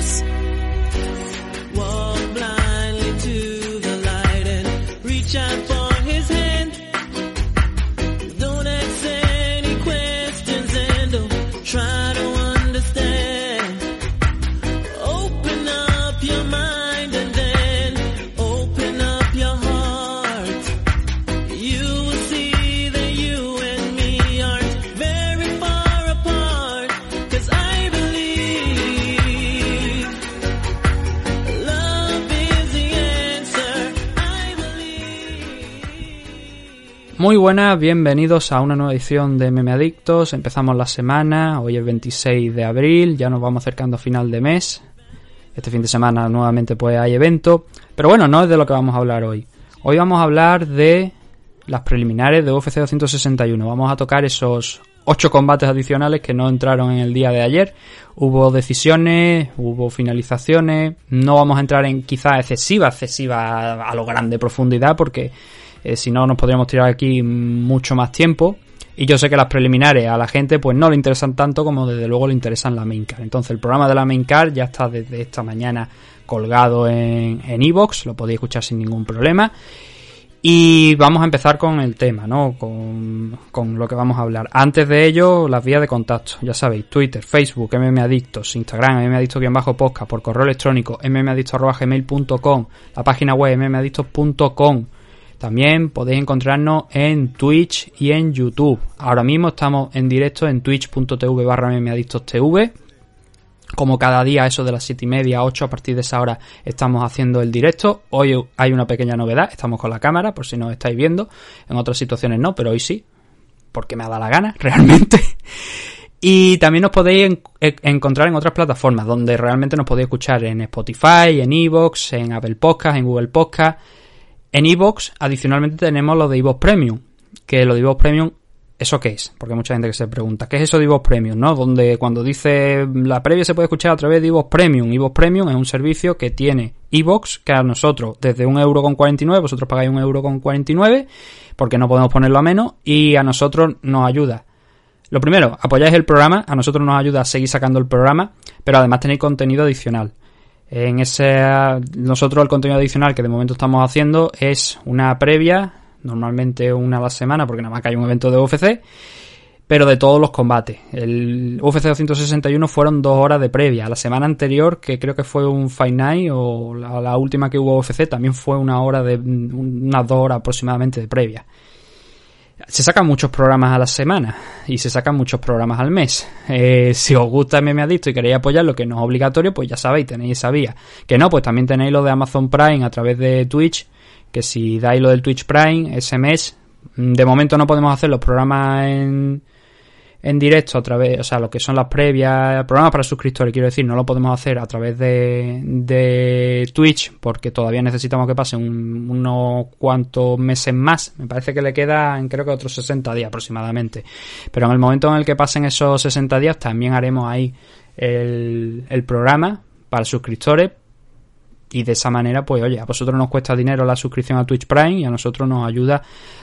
Us. Muy buenas, bienvenidos a una nueva edición de Meme Adictos. Empezamos la semana, hoy es 26 de abril, ya nos vamos acercando a final de mes. Este fin de semana nuevamente pues hay evento, pero bueno, no es de lo que vamos a hablar hoy. Hoy vamos a hablar de las preliminares de UFC 261. Vamos a tocar esos 8 combates adicionales que no entraron en el día de ayer. Hubo decisiones, hubo finalizaciones. No vamos a entrar en quizá excesiva, excesiva a lo grande profundidad porque eh, si no nos podríamos tirar aquí mucho más tiempo. Y yo sé que las preliminares a la gente pues no le interesan tanto como desde luego le interesan la main card. Entonces el programa de la main card ya está desde esta mañana colgado en en iVoox, lo podéis escuchar sin ningún problema. Y vamos a empezar con el tema, ¿no? Con, con lo que vamos a hablar. Antes de ello, las vías de contacto. Ya sabéis, Twitter, Facebook, mmadictos, Instagram, mmadictos-podcast, por correo electrónico, mmadictos.gmail.com, la página web, mmadictos.com. También podéis encontrarnos en Twitch y en YouTube. Ahora mismo estamos en directo en twitch.tv barra mmadictostv. Como cada día, eso de las 7 y media, 8, a partir de esa hora estamos haciendo el directo. Hoy hay una pequeña novedad, estamos con la cámara, por si nos estáis viendo. En otras situaciones no, pero hoy sí, porque me ha dado la gana, realmente. Y también nos podéis en- encontrar en otras plataformas, donde realmente nos podéis escuchar en Spotify, en Evox, en Apple Podcast, en Google Podcast. En Evox, adicionalmente, tenemos lo de Evox Premium. Que lo de Evox Premium, ¿eso qué es? Porque hay mucha gente que se pregunta, ¿qué es eso de Evox Premium? ¿No? Donde cuando dice la previa se puede escuchar a través de Evox Premium. Evox Premium es un servicio que tiene Evox, que a nosotros desde un euro con 49, vosotros pagáis un euro con 49, porque no podemos ponerlo a menos, y a nosotros nos ayuda. Lo primero, apoyáis el programa, a nosotros nos ayuda a seguir sacando el programa, pero además tenéis contenido adicional. En ese, nosotros el contenido adicional que de momento estamos haciendo es una previa, normalmente una a la semana, porque nada más que hay un evento de UFC, pero de todos los combates. El UFC 261 fueron dos horas de previa. La semana anterior, que creo que fue un Fight Night, o la, la última que hubo UFC, también fue una hora de, unas dos horas aproximadamente de previa. Se sacan muchos programas a la semana y se sacan muchos programas al mes. Eh, si os gusta MM Adicto y queréis apoyarlo, que no es obligatorio, pues ya sabéis, tenéis esa vía. Que no, pues también tenéis lo de Amazon Prime a través de Twitch, que si dais lo del Twitch Prime ese mes, mm, de momento no podemos hacer los programas en, en directo a través, o sea, lo que son las previas, programas para suscriptores, quiero decir, no lo podemos hacer a través de, de Twitch porque todavía necesitamos que pasen un- unos cuantos meses más. Me parece que le quedan, creo que otros 60 días aproximadamente. Pero en el momento en el que pasen esos 60 días, también haremos ahí el, el programa para suscriptores. Y de esa manera, pues oye, a vosotros nos cuesta dinero la suscripción a Twitch Prime y a nosotros nos ayuda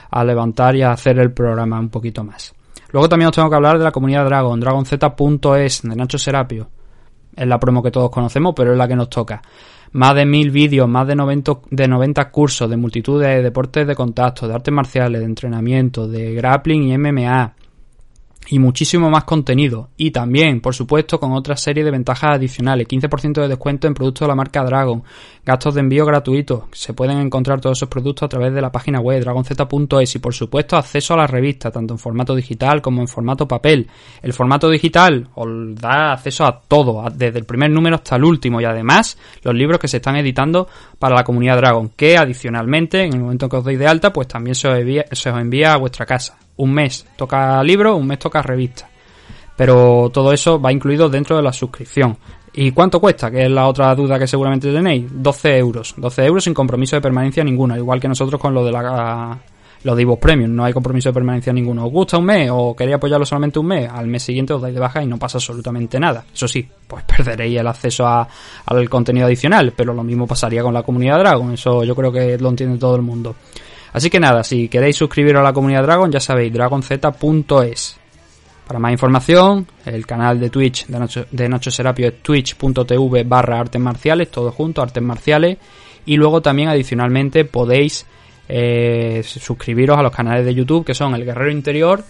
a levantar y a hacer el programa un poquito más. Luego también os tengo que hablar de la comunidad Dragon, dragonz.es, de Nacho Serapio. Es la promo que todos conocemos, pero es la que nos toca. Más de mil vídeos, más de 90, de 90 cursos de multitud de deportes de contacto, de artes marciales, de entrenamiento, de grappling y MMA. Y muchísimo más contenido. Y también, por supuesto, con otra serie de ventajas adicionales. 15% de descuento en productos de la marca Dragon. Gastos de envío gratuitos. Se pueden encontrar todos esos productos a través de la página web dragonz.es. Y por supuesto, acceso a la revista, tanto en formato digital como en formato papel. El formato digital os da acceso a todo, desde el primer número hasta el último. Y además, los libros que se están editando para la comunidad Dragon. Que adicionalmente, en el momento que os deis de alta, pues también se os envía, se os envía a vuestra casa. Un mes toca libro, un mes toca revista. Pero todo eso va incluido dentro de la suscripción. ¿Y cuánto cuesta? Que es la otra duda que seguramente tenéis. 12 euros. 12 euros sin compromiso de permanencia ninguno. Igual que nosotros con lo de la lo de Ivox Premium. No hay compromiso de permanencia ninguno. ¿Os gusta un mes o queréis apoyarlo solamente un mes? Al mes siguiente os dais de baja y no pasa absolutamente nada. Eso sí, pues perderéis el acceso a- al contenido adicional. Pero lo mismo pasaría con la comunidad Dragon. Eso yo creo que lo entiende todo el mundo. Así que nada, si queréis suscribiros a la comunidad Dragon, ya sabéis, dragonz.es. Para más información, el canal de Twitch de Nacho, de Serapio es twitch.tv barra artes marciales, todo junto, artes marciales. Y luego también adicionalmente podéis eh, suscribiros a los canales de YouTube que son El Guerrero Interior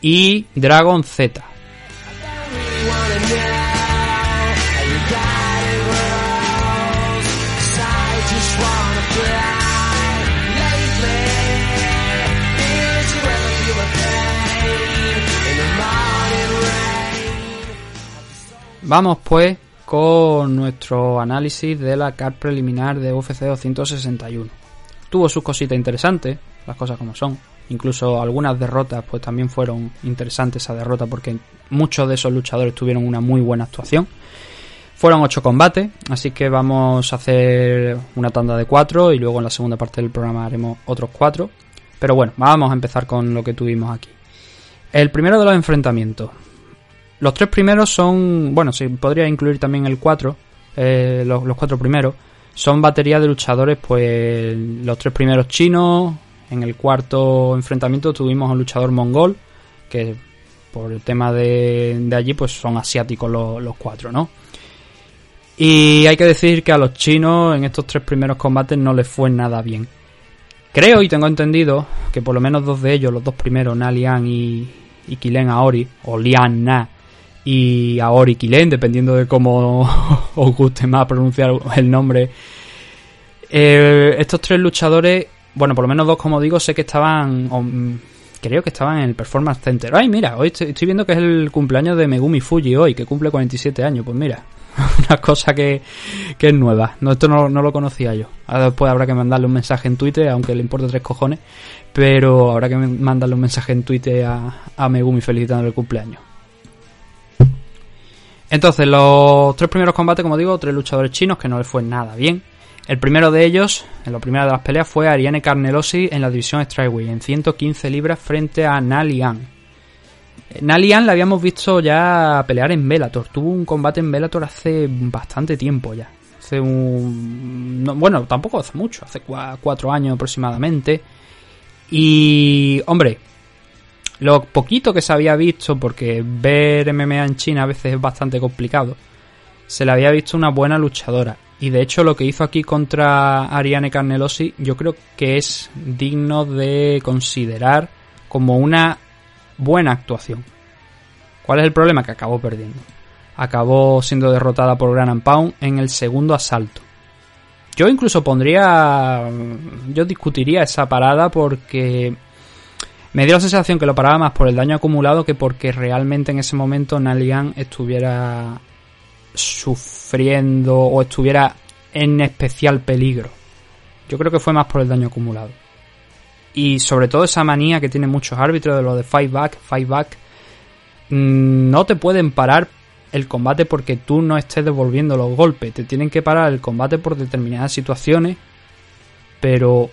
y Dragon Z. Vamos pues con nuestro análisis de la card preliminar de UFC 261. Tuvo sus cositas interesantes, las cosas como son. Incluso algunas derrotas pues también fueron interesantes esa derrota porque muchos de esos luchadores tuvieron una muy buena actuación. Fueron ocho combates, así que vamos a hacer una tanda de cuatro y luego en la segunda parte del programa haremos otros cuatro. Pero bueno, vamos a empezar con lo que tuvimos aquí. El primero de los enfrentamientos. Los tres primeros son, bueno, se podría incluir también el cuatro, eh, los, los, cuatro primeros, son batería de luchadores, pues los tres primeros chinos, en el cuarto enfrentamiento tuvimos a un luchador mongol, que por el tema de, de allí, pues son asiáticos los, los cuatro, ¿no? Y hay que decir que a los chinos en estos tres primeros combates no les fue nada bien. Creo y tengo entendido que por lo menos dos de ellos, los dos primeros, Na Lian y, y Kilen Aori, o Lian Na, y Aori Kilen, dependiendo de cómo os guste más pronunciar el nombre. Eh, estos tres luchadores, bueno, por lo menos dos, como digo, sé que estaban, o, creo que estaban en el Performance Center. Ay, mira, hoy estoy, viendo que es el cumpleaños de Megumi Fuji hoy, que cumple 47 años. Pues mira, una cosa que, que es nueva. No, esto no, no, lo conocía yo. Ahora después habrá que mandarle un mensaje en Twitter, aunque le importa tres cojones. Pero habrá que mandarle un mensaje en Twitter a, a Megumi felicitándole el cumpleaños. Entonces, los tres primeros combates, como digo, tres luchadores chinos que no les fue nada bien. El primero de ellos, en la primera de las peleas, fue Ariane Carnelosi en la división Strikeway, en 115 libras frente a Na Lian. Na Lian la habíamos visto ya pelear en Bellator. Tuvo un combate en Bellator hace bastante tiempo ya. Hace un... No, bueno, tampoco hace mucho, hace cuatro años aproximadamente. Y... Hombre, lo poquito que se había visto, porque ver MMA en China a veces es bastante complicado, se le había visto una buena luchadora. Y de hecho lo que hizo aquí contra Ariane Carnelosi yo creo que es digno de considerar como una buena actuación. ¿Cuál es el problema? Que acabó perdiendo. Acabó siendo derrotada por Gran Pound en el segundo asalto. Yo incluso pondría... Yo discutiría esa parada porque me dio la sensación que lo paraba más por el daño acumulado que porque realmente en ese momento Nalian estuviera sufriendo o estuviera en especial peligro. Yo creo que fue más por el daño acumulado. Y sobre todo esa manía que tienen muchos árbitros de lo de fight back, fight back. Mm, no te pueden parar el combate porque tú no estés devolviendo los golpes. Te tienen que parar el combate por determinadas situaciones. Pero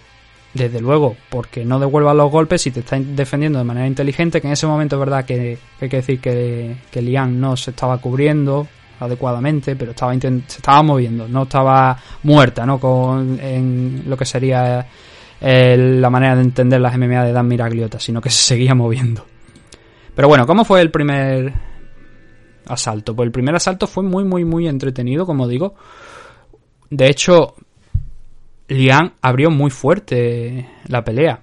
desde luego, porque no devuelvas los golpes si te están defendiendo de manera inteligente, que en ese momento es verdad que, que hay que decir que, que Lian no se estaba cubriendo adecuadamente, pero estaba se estaba moviendo, no estaba muerta, ¿no? Con, en lo que sería eh, la manera de entender las MMA de Dan Miragliota, sino que se seguía moviendo. Pero bueno, ¿cómo fue el primer asalto? Pues el primer asalto fue muy, muy, muy entretenido, como digo. De hecho, Lian abrió muy fuerte la pelea.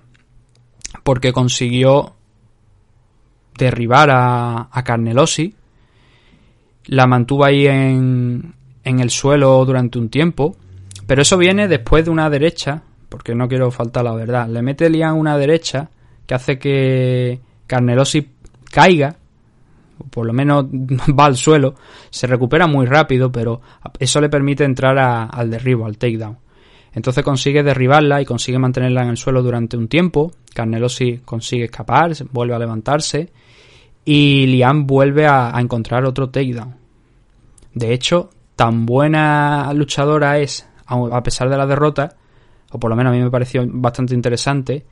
Porque consiguió derribar a, a Carnelosi. La mantuvo ahí en, en el suelo durante un tiempo. Pero eso viene después de una derecha. Porque no quiero faltar la verdad. Le mete Lian una derecha que hace que Carnelosi caiga. O por lo menos va al suelo. Se recupera muy rápido. Pero eso le permite entrar al derribo, al takedown. Entonces consigue derribarla y consigue mantenerla en el suelo durante un tiempo. Carnelosi consigue escapar, vuelve a levantarse y Liam vuelve a, encontrar otro takedown. De hecho, tan buena luchadora es, a pesar de la derrota, o por lo menos a mí me pareció bastante interesante,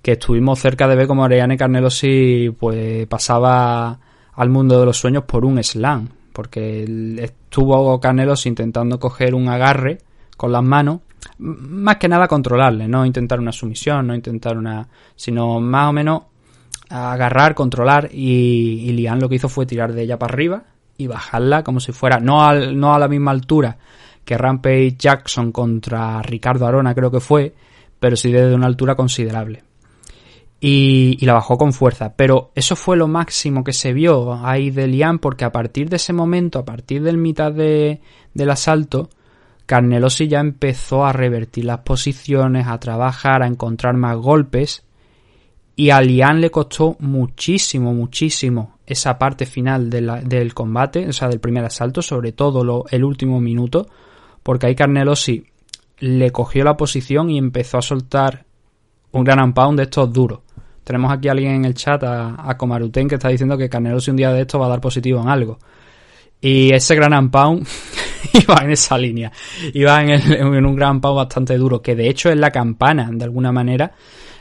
que estuvimos cerca de ver como Ariane Carnelosi pues pasaba al mundo de los sueños por un slam, porque estuvo Carnelosi intentando coger un agarre con las manos más que nada controlarle, no intentar una sumisión, no intentar una, sino más o menos agarrar, controlar y, y Lian lo que hizo fue tirar de ella para arriba y bajarla como si fuera, no, al, no a la misma altura que Rampage Jackson contra Ricardo Arona creo que fue, pero sí desde una altura considerable. Y, y, la bajó con fuerza. Pero eso fue lo máximo que se vio ahí de Lian, porque a partir de ese momento, a partir del mitad de, del asalto, Carnelosi ya empezó a revertir las posiciones, a trabajar, a encontrar más golpes. Y a Lian le costó muchísimo, muchísimo esa parte final de la, del combate, o sea, del primer asalto, sobre todo el último minuto, porque ahí Carnelosi le cogió la posición y empezó a soltar un gran pound de estos duros. Tenemos aquí a alguien en el chat, a, a Comaruten, que está diciendo que Carnelosi un día de esto va a dar positivo en algo. Y ese gran pound iba en esa línea. Iba en, en, un gran pound bastante duro, que de hecho es la campana, de alguna manera,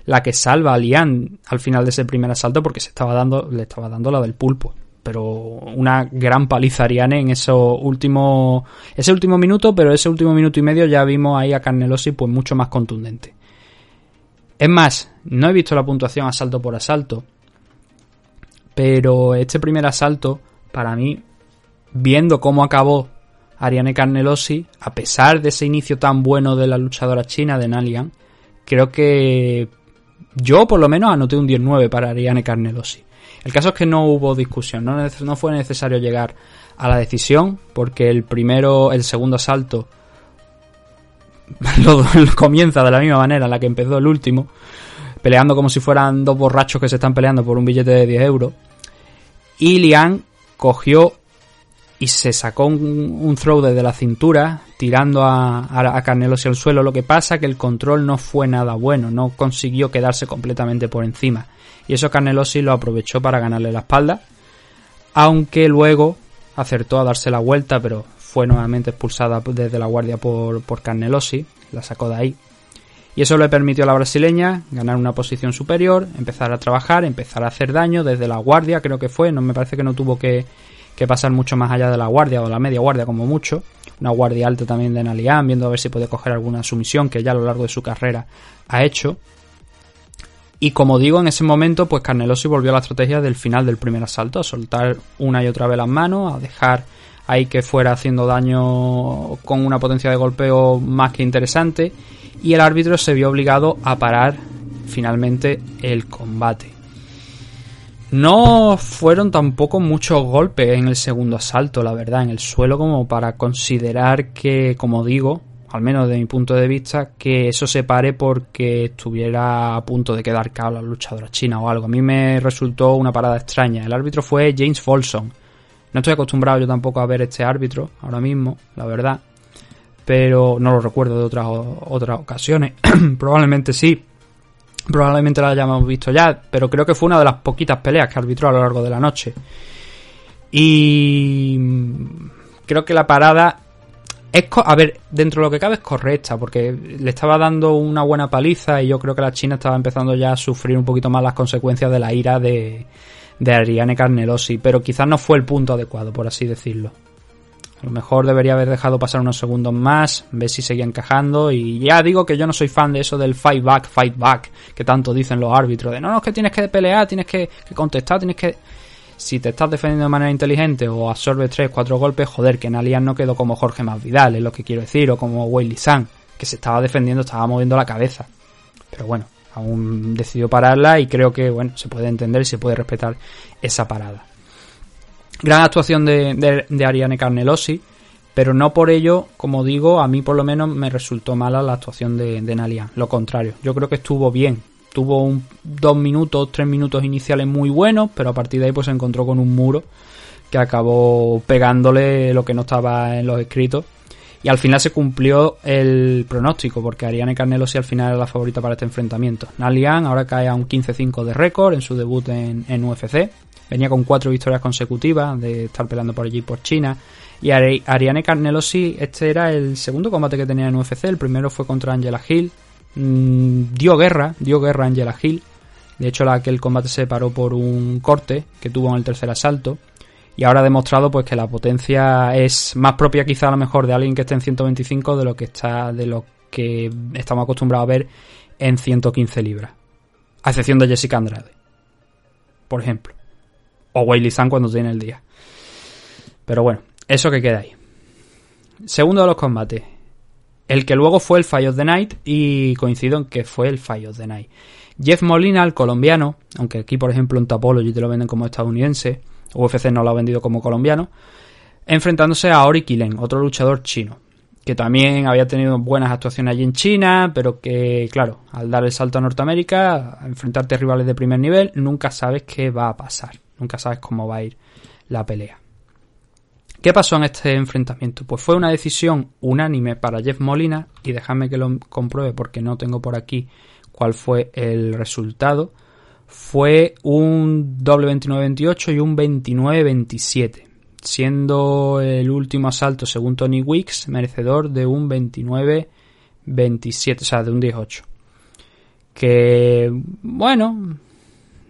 la que salva a Lian al final de ese primer asalto, porque se estaba dando, le estaba dando la del pulpo. Pero una gran paliza Ariane en eso último, ese último minuto, pero ese último minuto y medio ya vimos ahí a Carnelosi pues mucho más contundente. Es más, no he visto la puntuación asalto por asalto, pero este primer asalto, para mí, viendo cómo acabó Ariane Carnelosi, a pesar de ese inicio tan bueno de la luchadora china de Nalian, creo que yo por lo menos anoté un 19 para Ariane Carnelosi. El caso es que no hubo discusión, no, fue necesario llegar a la decisión, porque el primero, el segundo asalto comienza de la misma manera en la que empezó el último, peleando como si fueran dos borrachos que se están peleando por un billete de 10 euros. Y Lian cogió y se sacó un, un throw desde la cintura, tirando a, a, a suelo. Lo que pasa que el control no fue nada bueno, no consiguió quedarse completamente por encima. Y eso Carnelosi lo aprovechó para ganarle la espalda, aunque luego acertó a darse la vuelta, pero fue nuevamente expulsada desde la guardia por, por Carnelosi, la sacó de ahí. Y eso le permitió a la brasileña ganar una posición superior, empezar a trabajar, empezar a hacer daño desde la guardia, creo que fue, no me parece que no tuvo que, que pasar mucho más allá de la guardia o la media guardia como mucho. Una guardia alta también de Nalian, viendo a ver si puede coger alguna sumisión que ya a lo largo de su carrera ha hecho. Y como digo, en ese momento, pues Carnelosi volvió a la estrategia del final del primer asalto, a soltar una y otra vez las manos, a dejar ahí que fuera haciendo daño con una potencia de golpeo más que interesante. Y el árbitro se vio obligado a parar finalmente el combate. No fueron tampoco muchos golpes en el segundo asalto, la verdad, en el suelo como para considerar que, como digo, al menos de mi punto de vista, que eso se pare porque estuviera a punto de quedar cao la luchadora china o algo. A mí me resultó una parada extraña. El árbitro fue James Folsom. No estoy acostumbrado yo tampoco a ver este árbitro ahora mismo, la verdad. Pero no lo recuerdo de otras, otras ocasiones. Probablemente sí. Probablemente la hayamos visto ya. Pero creo que fue una de las poquitas peleas que arbitró a lo largo de la noche. Y creo que la parada es a ver, dentro de lo que cabe es correcta, porque le estaba dando una buena paliza y yo creo que la China estaba empezando ya a sufrir un poquito más las consecuencias de la ira de, de Ariane Carnelosi, pero quizás no fue el punto adecuado, por así decirlo. A lo mejor debería haber dejado pasar unos segundos más, ver si seguía encajando. Y ya digo que yo no soy fan de eso del fight back, fight back, que tanto dicen los árbitros. De no, no, es que tienes que pelear, tienes que, que contestar, tienes que. Si te estás defendiendo de manera inteligente o absorbes 3, 4 golpes, joder, que en Alias no quedó como Jorge Masvidal, es lo que quiero decir, o como Weili San, que se estaba defendiendo, estaba moviendo la cabeza. Pero bueno, aún decidió pararla y creo que, bueno, se puede entender y se puede respetar esa parada. Gran actuación de, Ariane Carnelosi, pero no por ello, como digo, a mí por lo menos me resultó mala la actuación de, de Nalia. Lo contrario, yo creo que estuvo bien. Tuvo un, dos minutos, tres minutos iniciales muy buenos, pero a partir de ahí pues se encontró con un muro que acabó pegándole lo que no estaba en los escritos. Y al final se cumplió el pronóstico, porque Ariane Carnelosi al final era la favorita para este enfrentamiento. Nalian ahora cae a un 15-5 de récord en su debut en, en UFC. Venía con cuatro victorias consecutivas de estar peleando por allí por China. Y Ariane Carnelosi, este era el segundo combate que tenía en UFC. El primero fue contra Angela Hill. Mm, dio guerra, dio guerra a Angela Hill. De hecho, aquel combate se paró por un corte que tuvo en el tercer asalto. Y ahora ha demostrado pues que la potencia es más propia quizá a lo mejor de alguien que esté en 125 de lo que está de lo que estamos acostumbrados a ver en 115 libras. A excepción de Jessica Andrade. por ejemplo. O Weili Zhang cuando tiene el día. Pero bueno, eso que queda ahí. Segundo de los combates. El que luego fue el Fight of the Night y coincido en que fue el Fight of the Night. Jeff Molina, el colombiano, aunque aquí por ejemplo en Topology te lo venden como estadounidense, UFC no lo ha vendido como colombiano, enfrentándose a Ori Kilen, otro luchador chino, que también había tenido buenas actuaciones allí en China, pero que, claro, al dar el salto a Norteamérica, a enfrentarte a rivales de primer nivel, nunca sabes qué va a pasar, nunca sabes cómo va a ir la pelea. ¿Qué pasó en este enfrentamiento? Pues fue una decisión unánime para Jeff Molina, y dejadme que lo compruebe porque no tengo por aquí cuál fue el resultado. Fue un doble 29-28 y un 29-27, siendo el último asalto, según Tony Weeks, merecedor de un 29-27, o sea, de un 18. Que, bueno,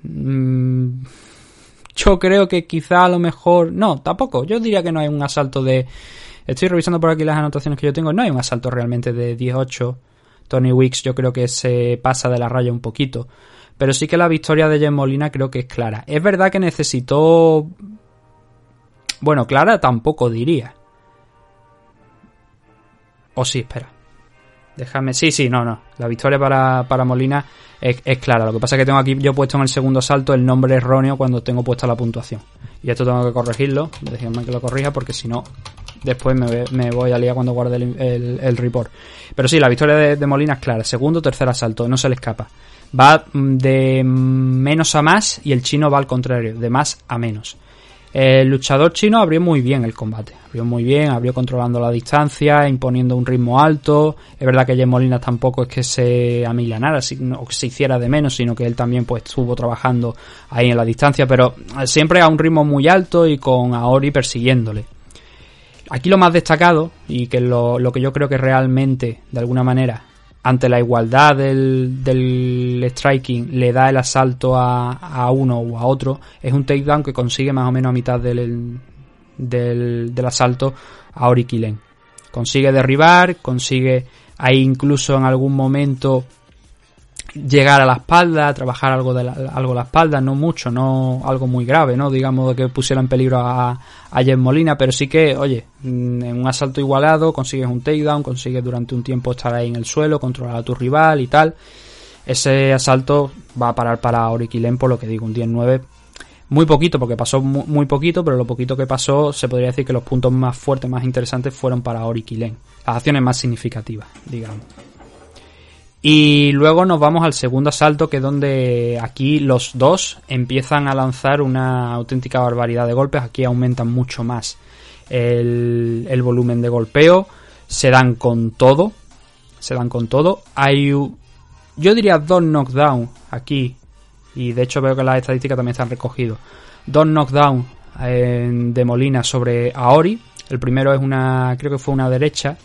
mmm, yo creo que quizá a lo mejor. No, tampoco. Yo diría que no hay un asalto de. Estoy revisando por aquí las anotaciones que yo tengo. No hay un asalto realmente de 18. Tony Weeks yo creo que se pasa de la raya un poquito. Pero sí que la victoria de Jen Molina creo que es clara. Es verdad que necesitó. Bueno, clara tampoco diría. O sí, espera. Déjame. Sí, sí, no, no. La victoria para, para Molina es, es, clara. Lo que pasa es que tengo aquí yo puesto en el segundo salto el nombre erróneo cuando tengo puesta la puntuación. Y esto tengo que corregirlo. Déjenme que lo corrija porque si no, después me, voy a liar cuando guarde el, el, report. Pero sí, la victoria de, de, Molina es clara. Segundo, tercer asalto. No se le escapa. Va de menos a más y el chino va al contrario, de más a menos. El luchador chino abrió muy bien el combate, abrió muy bien, abrió controlando la distancia, imponiendo un ritmo alto. Es verdad que Jen Molina tampoco es que se amilanara o que se hiciera de menos, sino que él también pues estuvo trabajando ahí en la distancia, pero siempre a un ritmo muy alto y con Aori persiguiéndole. Aquí lo más destacado, y que lo, lo que yo creo que realmente, de alguna manera, ante la igualdad del, del striking le da el asalto a, a, uno o a otro, es un takedown que consigue más o menos a mitad del, del, del asalto a Orikilen. Consigue derribar, consigue ahí incluso en algún momento llegar a la espalda, trabajar algo de la, algo la espalda, no mucho, no algo muy grave, no digamos que pusiera en peligro a, a Molina, pero sí que, oye, mm, en un asalto igualado consigues un takedown, consigues durante un tiempo estar ahí en el suelo, controlar a tu rival y tal. Ese asalto va a parar para Orikilen por lo que digo, un 10-9. Muy poquito, porque pasó muy, muy, poquito, pero lo poquito que pasó, se podría decir que los puntos más fuertes, más interesantes fueron para Orikilen. Las acciones más significativas, digamos. Y luego nos vamos al segundo asalto, que es donde aquí los dos empiezan a lanzar una auténtica barbaridad de golpes. Aquí aumentan mucho más el, volumen de golpeo. Se dan con todo. Se dan con todo. Hay, yo diría dos knockdown aquí. Y de hecho veo que las estadísticas también están recogidos. Dos knockdown de Molina sobre Aori. El primero es una, creo que fue una derecha,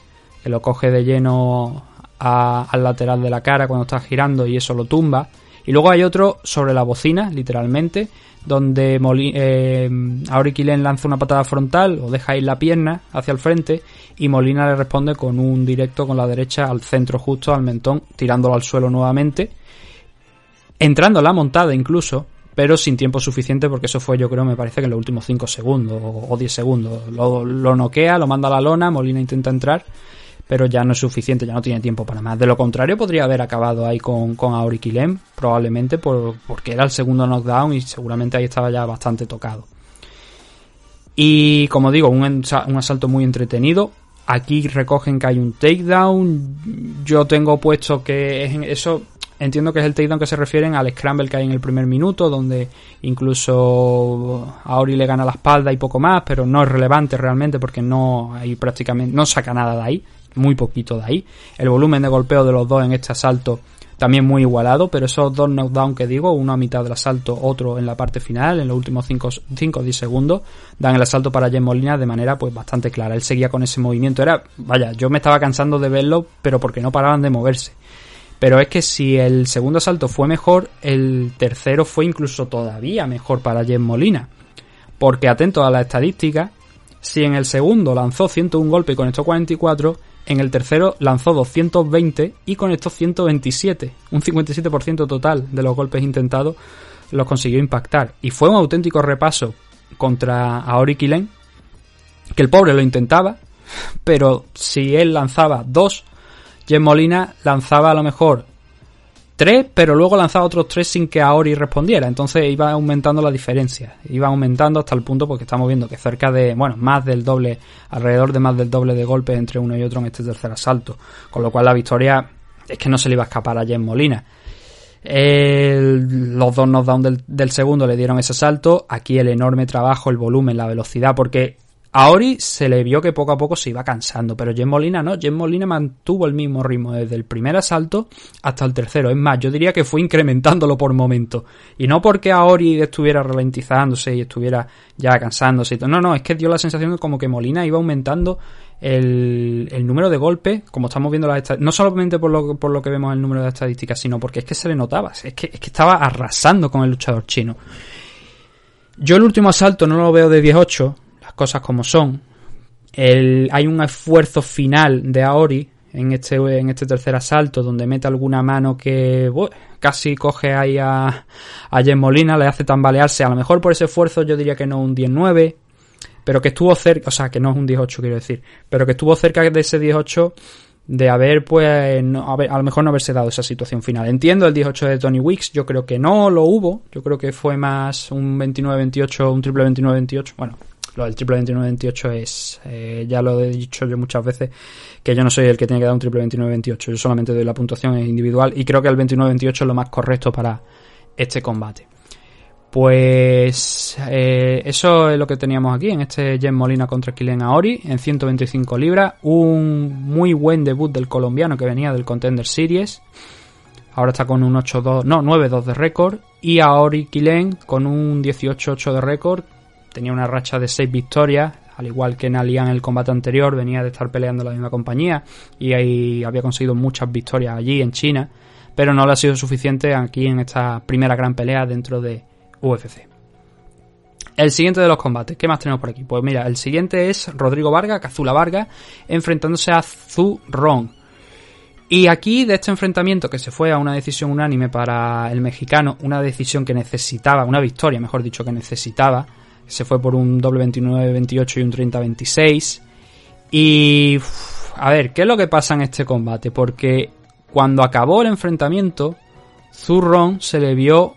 que lo coge de lleno al lateral de la cara cuando está girando y eso lo tumba. Y luego hay otro sobre la bocina, literalmente, donde eh, lanza una patada frontal o deja ir la pierna hacia el frente y Molina le responde con un directo con la derecha al centro justo, al mentón, tirándolo al suelo nuevamente, entrando la montada incluso, pero sin tiempo suficiente porque eso fue yo creo me parece que en los últimos 5 segundos o 10 segundos. Lo noquea, lo manda a la lona, Molina intenta entrar pero ya no es suficiente, ya no tiene tiempo para más. De lo contrario, podría haber acabado ahí con, con Auriquilem, probablemente por, porque era el segundo knockdown y seguramente ahí estaba ya bastante tocado. Y como digo, un, un asalto muy entretenido. Aquí recogen que hay un takedown. Yo tengo puesto que es eso. Entiendo que es el takedown que se refieren al scramble que hay en el primer minuto, donde incluso Auri le gana la espalda y poco más, pero no es relevante realmente porque no hay prácticamente no saca nada de ahí muy poquito de ahí. El volumen de golpeo de los dos en este asalto también muy igualado, pero esos dos knockdowns que digo, uno a mitad del asalto, otro en la parte final, en los últimos 5 o 10 segundos, dan el asalto para Jen Molina de manera pues bastante clara. Él seguía con ese movimiento, era, vaya, yo me estaba cansando de verlo, pero porque no paraban de moverse. Pero es que si el segundo asalto fue mejor, el tercero fue incluso todavía mejor para Jen Molina. Porque atento a la estadística, si en el segundo lanzó 101 golpes y conectó 44, en el tercero lanzó 220 y conectó 127, un 57% total de los golpes intentados los consiguió impactar. Y fue un auténtico repaso contra Aori Kilen, que el pobre lo intentaba, pero si él lanzaba dos, Jen Molina lanzaba a lo mejor tres, pero luego lanzaba otros tres sin que Aori respondiera. Entonces iba aumentando la diferencia. Iba aumentando hasta el punto porque estamos viendo que cerca de, bueno, más del doble, alrededor de más del doble de golpes entre uno y otro en este tercer asalto. Con lo cual la victoria es que no se le iba a escapar a Jen Molina. los dos knockdowns del, del segundo le dieron ese salto. Aquí el enorme trabajo, el volumen, la velocidad, porque a Ori se le vio que poco a poco se iba cansando, pero Jen Molina no, Jen Molina mantuvo el mismo ritmo desde el primer asalto hasta el tercero. Es más, yo diría que fue incrementándolo por momentos. Y no porque a Ori estuviera ralentizándose y estuviera ya cansándose. No, no, es que dio la sensación de como que Molina iba aumentando el, número de golpes, como estamos viendo las estadísticas, no solamente por lo, por lo que vemos el número de estadísticas, sino porque es que se le notaba, es que, es que estaba arrasando con el luchador chino. Yo el último asalto no lo veo de 18, cosas como son. El, hay un esfuerzo final de Aori en este, en este tercer asalto donde mete alguna mano que casi coge ahí a, a Jen Molina, le hace tambalearse. A lo mejor por ese esfuerzo yo diría que no un 10-9, pero que estuvo cerca, o sea, que no es un 18 quiero decir, pero que estuvo cerca de ese 18 de haber, pues, no, a, a, lo mejor no haberse dado esa situación final. Entiendo el 18 de Tony Weeks, yo creo que no lo hubo, yo creo que fue más un 29-28, un triple 29-28, bueno, lo del triple 29-28 es, eh, ya lo he dicho yo muchas veces, que yo no soy el que tiene que dar un triple 29-28, yo solamente doy la puntuación individual y creo que el 29-28 es lo más correcto para este combate. Pues eh, eso es lo que teníamos aquí en este Jen Molina contra Kylian Aori en 125 libras. Un muy buen debut del colombiano que venía del Contender Series. Ahora está con un 8-2, no, 9-2 de récord. Y Aori Kilen con un 18-8 de récord tenía una racha de 6 victorias, al igual que en el combate anterior, venía de estar peleando la misma compañía y ahí había conseguido muchas victorias allí en China, pero no le ha sido suficiente aquí en esta primera gran pelea dentro de UFC. El siguiente de los combates, ¿qué más tenemos por aquí? Pues mira, el siguiente es Rodrigo Vargas, Cazula Vargas, enfrentándose a Zhu Rong. Y aquí, de este enfrentamiento que se fue a una decisión unánime para el mexicano, una decisión que necesitaba, una victoria, mejor dicho, que necesitaba, se fue por un doble 29-28 y un 30-26. Y... a ver, ¿qué es lo que pasa en este combate? Porque cuando acabó el enfrentamiento, Zurron se le vio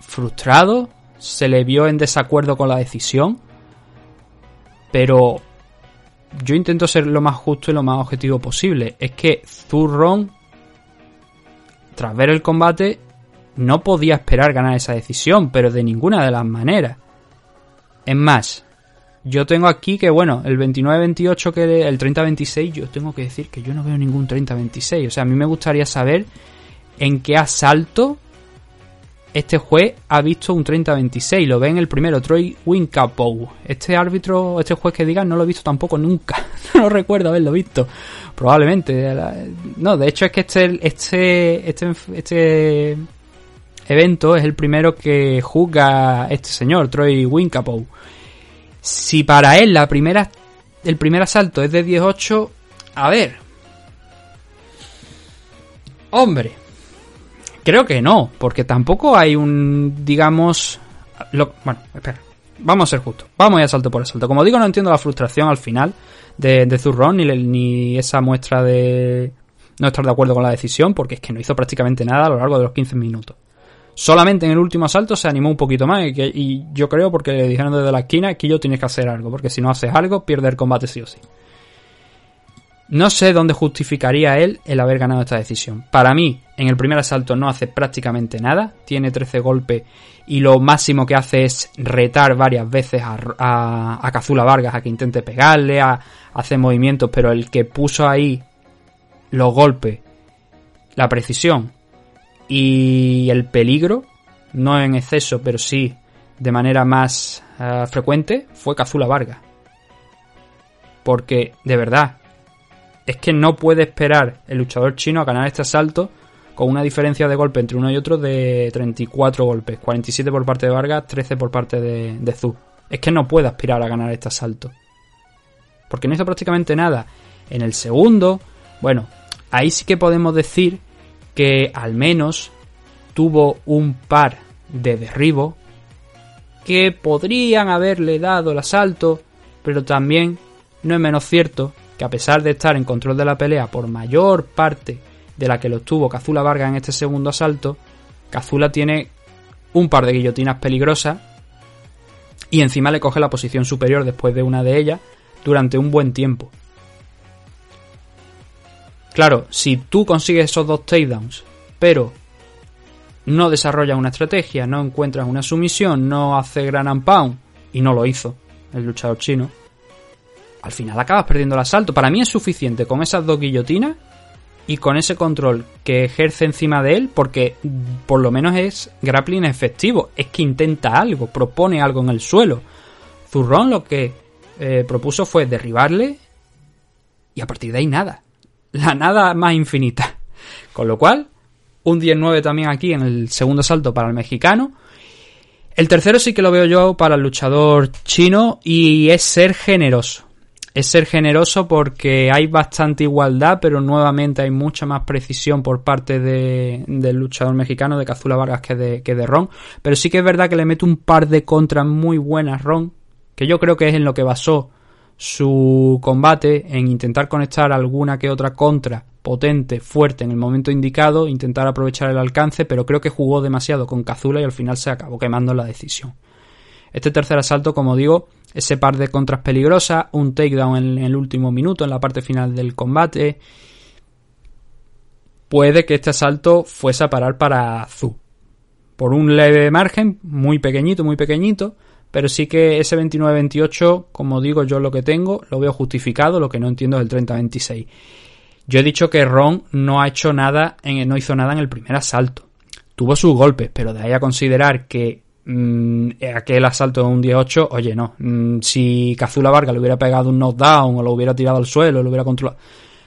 frustrado, se le vio en desacuerdo con la decisión, pero yo intento ser lo más justo y lo más objetivo posible. Es que Zurron, tras ver el combate, no podía esperar ganar esa decisión, pero de ninguna de las maneras. Es más, yo tengo aquí que, bueno, el 29-28, que el 30-26, yo tengo que decir que yo no veo ningún 30-26. O sea, a mí me gustaría saber en qué asalto este juez ha visto un 30-26. Lo ve en el primero, Troy Wincapow. Este árbitro, este juez que diga, no lo he visto tampoco nunca. no recuerdo haberlo visto. Probablemente. No, de hecho es que este, este, este, este evento es el primero que juzga este señor, Troy Wincapow. Si para él la primera, el primer asalto es de 18, a ver. Hombre, creo que no, porque tampoco hay un, digamos... bueno, espera, vamos a ser justos, vamos a ir asalto por asalto. Como digo, no entiendo la frustración al final de, de Zurron ni, ni esa muestra de no estar de acuerdo con la decisión, porque es que no hizo prácticamente nada a lo largo de los 15 minutos. Solamente en el último asalto se animó un poquito más y, yo creo porque le dijeron desde la esquina que yo tienes que hacer algo, porque si no haces algo pierde el combate sí o sí. No sé dónde justificaría él el haber ganado esta decisión. Para mí, en el primer asalto no hace prácticamente nada, tiene 13 golpes y lo máximo que hace es retar varias veces a, a, Cazula Vargas a que intente pegarle, a, a hacer movimientos, pero el que puso ahí los golpes, la precisión y el peligro, no en exceso, pero sí de manera más uh, frecuente, fue Cazula Vargas. Porque, de verdad, es que no puede esperar el luchador chino a ganar este asalto con una diferencia de golpe entre uno y otro de 34 golpes, 47 por parte de Vargas, 13 por parte de, de Zhu. Es que no puede aspirar a ganar este asalto. Porque no hizo prácticamente nada. En el segundo, bueno, ahí sí que podemos decir que al menos tuvo un par de derribo, que podrían haberle dado el asalto, pero también no es menos cierto que a pesar de estar en control de la pelea por mayor parte de la que lo tuvo Cazula Vargas en este segundo asalto, Cazula tiene un par de guillotinas peligrosas y encima le coge la posición superior después de una de ellas durante un buen tiempo. Claro, si tú consigues esos dos takedowns, pero no desarrollas una estrategia, no encuentras una sumisión, no hace gran and y no lo hizo el luchador chino, al final acabas perdiendo el asalto. Para mí es suficiente con esas dos guillotinas y con ese control que ejerce encima de él, porque por lo menos es grappling efectivo, es que intenta algo, propone algo en el suelo. Zurrón lo que eh, propuso fue derribarle y a partir de ahí nada. La nada más infinita. Con lo cual, un 10-9 también aquí en el segundo salto para el mexicano. El tercero sí que lo veo yo para el luchador chino y es ser generoso es ser generoso porque hay bastante igualdad, pero nuevamente hay mucha más precisión por parte del luchador mexicano, de Cazula Vargas, que de, que de Ron. Pero sí que es verdad que le mete un par de contras muy buenas Ron, que yo creo que es en lo que basó su combate, en intentar conectar alguna que otra contra potente, fuerte en el momento indicado, intentar aprovechar el alcance, pero creo que jugó demasiado con Cazula y al final se acabó quemando la decisión. Este tercer asalto, como digo, ese par de contras peligrosas, un takedown en, el último minuto, en la parte final del combate. Puede que este asalto fuese a parar para Zu. Por un leve margen, muy pequeñito, muy pequeñito, pero sí que ese 29-28, como digo yo lo que tengo, lo veo justificado, lo que no entiendo es el 30-26. Yo he dicho que Ron no ha hecho nada, en, no hizo nada en el primer asalto. Tuvo sus golpes, pero de ahí a considerar que Mm, aquel asalto de un 18, oye, no. Mm, si Cazula Vargas le hubiera pegado un knockdown o lo hubiera tirado al suelo, lo hubiera controlado.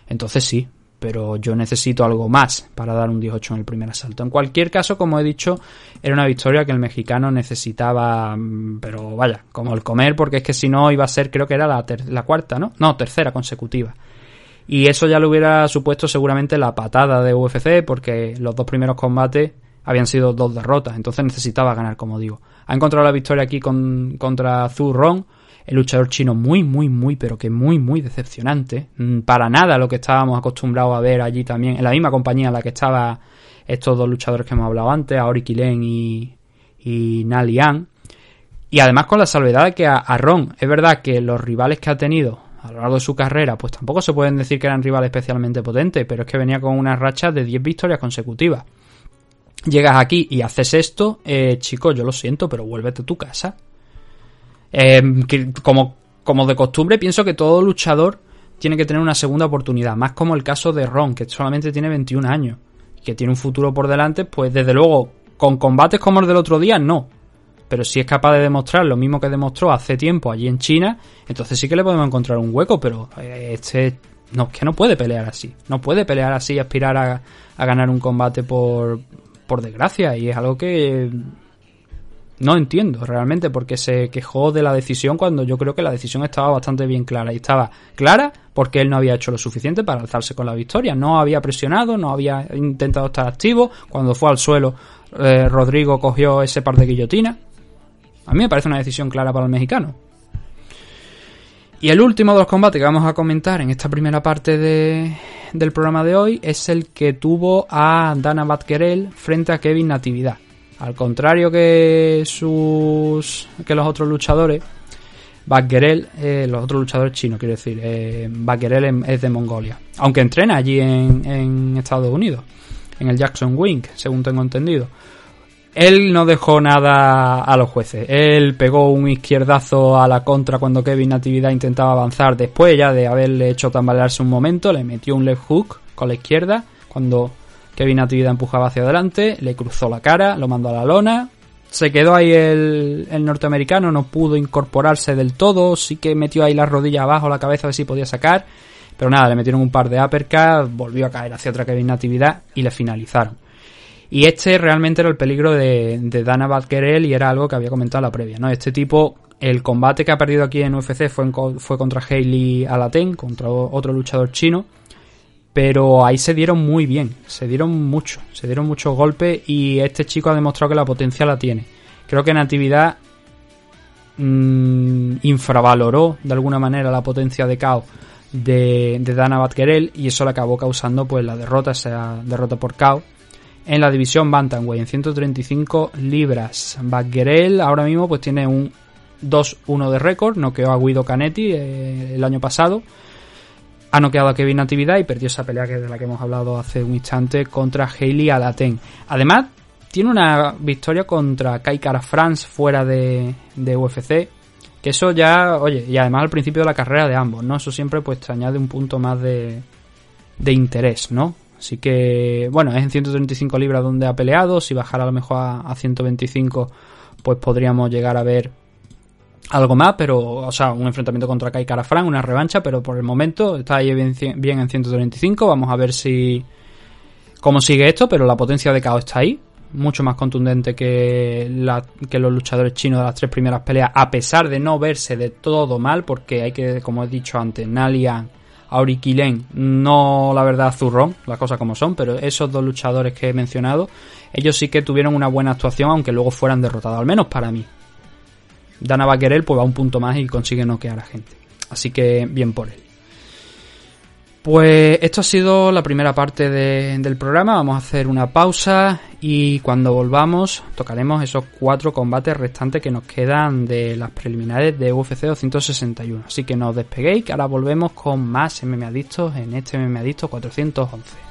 Entonces sí, pero yo necesito algo más para dar un 18 en el primer asalto. En cualquier caso, como he dicho, era una victoria que el mexicano necesitaba, mm, pero vaya, como el comer, porque es que si no iba a ser, creo que era la, la cuarta, ¿no? No, tercera consecutiva. Y eso ya le hubiera supuesto seguramente la patada de UFC, porque los dos primeros combates habían sido dos derrotas, entonces necesitaba ganar, como digo. Ha encontrado la victoria aquí con, contra Zhu Rong, el luchador chino muy, muy, muy, pero que muy, muy decepcionante. Mm, para nada lo que estábamos acostumbrados a ver allí también, en la misma compañía en la que estaban estos dos luchadores que hemos hablado antes, Aori Kilen y, y Na Liang. Y además con la salvedad de que a, a Ron, es verdad que los rivales que ha tenido a lo largo de su carrera, pues tampoco se pueden decir que eran rivales especialmente potentes, pero es que venía con una racha de 10 victorias consecutivas llegas aquí y haces esto, eh, chico, yo lo siento, pero vuélvete a tu casa. Em, que como, como de costumbre, pienso que todo luchador tiene que tener una segunda oportunidad, más como el caso de Ron, que solamente tiene 21 años, que tiene un futuro por delante, pues desde luego, con combates como el del otro día, no. Pero si es capaz de demostrar lo mismo que demostró hace tiempo allí en China, entonces sí que le podemos encontrar un hueco, pero eh, este no, que no puede pelear así. No puede pelear así y aspirar a, a ganar un combate por, por desgracia, y es algo que no entiendo realmente porque se quejó de la decisión cuando yo creo que la decisión estaba bastante bien clara y estaba clara porque él no había hecho lo suficiente para alzarse con la victoria, no había presionado, no había intentado estar activo, cuando fue al suelo eh, Rodrigo cogió ese par de guillotinas. A mí me parece una decisión clara para el mexicano. Y el último de los combates que vamos a comentar en esta primera parte del programa de hoy es el que tuvo a Dana Batkerel frente a Kevin Natividad. Al contrario que sus que los otros luchadores, Batkerel, eh, los otros luchadores chinos, quiero decir, eh, es de Mongolia. Aunque entrena allí en, en Estados Unidos, en el Jackson Wing, según tengo entendido. Él no dejó nada a los jueces. Él pegó un izquierdazo a la contra cuando Kevin Natividad intentaba avanzar. Después ya de haberle hecho tambalearse un momento, le metió un left hook con la izquierda. Cuando Kevin Natividad empujaba hacia adelante, le cruzó la cara, lo mandó a la lona. Se quedó ahí el, norteamericano, no pudo incorporarse del todo. Sí que metió ahí la rodilla abajo, la cabeza, a ver si podía sacar. Pero nada, le metieron un par de uppercuts, volvió a caer hacia otra Kevin Natividad y le finalizaron. Y este realmente era el peligro de, Dana Badgerel y era algo que había comentado en la previa, ¿no? Este tipo, el combate que ha perdido aquí en UFC fue, fue contra Hailey Alaten, contra otro luchador chino. Pero ahí se dieron muy bien, se dieron mucho, se dieron muchos golpes y este chico ha demostrado que la potencia la tiene. Creo que Natividad mmm, infravaloró de alguna manera la potencia de KO de, Dana Batgerel y eso le acabó causando pues la derrota, esa derrota por KO en la división Bantamweight en 135 libras. Batgerel ahora mismo pues tiene un 2-1 de récord, noqueó a Guido Canetti eh, el año pasado ha noqueado a Kevin Natividad y perdió esa pelea que de la que hemos hablado hace un instante contra Hailey Alaten. Además, tiene una victoria contra Kai Kara France fuera de, de, UFC. Que eso ya, oye, y además al principio de la carrera de ambos, ¿no? Eso siempre pues te añade un punto más de, de interés, ¿no? Así que, bueno, es en 135 libras donde ha peleado. Si bajara a lo mejor a, a 125, pues podríamos llegar a ver algo más, pero, o sea, un enfrentamiento contra Kai Karafran, una revancha, pero por el momento está ahí bien, en 135. Vamos a ver si. cómo sigue esto, pero la potencia de KO está ahí. Mucho más contundente que, los luchadores chinos de las tres primeras peleas, a pesar de no verse de todo mal, porque hay que, como he dicho antes, Nalian, Auriquilen, no la verdad zurrón, las cosas como son, pero esos dos luchadores que he mencionado, ellos sí que tuvieron una buena actuación, aunque luego fueran derrotados, al menos para mí. Dana Baquerel pues va un punto más y consigue noquear a gente. Así que bien por él. Pues esto ha sido la primera parte de, del programa. Vamos a hacer una pausa y cuando volvamos tocaremos esos cuatro combates restantes que nos quedan de las preliminares de UFC 261. Así que no os despeguéis que ahora volvemos con más MMA Adictos en este MMA Adicto 411.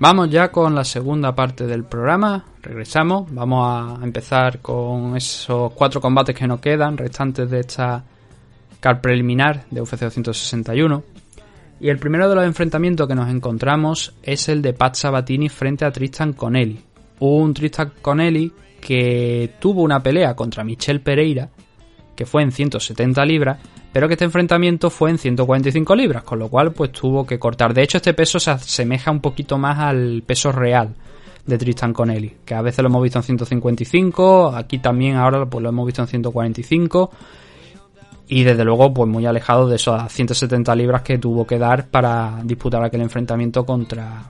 Vamos ya con la segunda parte del programa. Regresamos. Vamos a empezar con esos cuatro combates que nos quedan, restantes de esta car preliminar de UFC 261. Y el primero de los enfrentamientos que nos encontramos es el de Pat Sabatini frente a Tristan Connelly. Un Tristan Connelly que tuvo una pelea contra Michel Pereira, que fue en 170 libras, pero que este enfrentamiento fue en 145 libras, con lo cual pues tuvo que cortar. De hecho, este peso se asemeja un poquito más al peso real de Tristan Connelly, que a veces lo hemos visto en 155, aquí también ahora pues lo hemos visto en 145 y desde luego pues muy alejado de esas 170 libras que tuvo que dar para disputar aquel enfrentamiento contra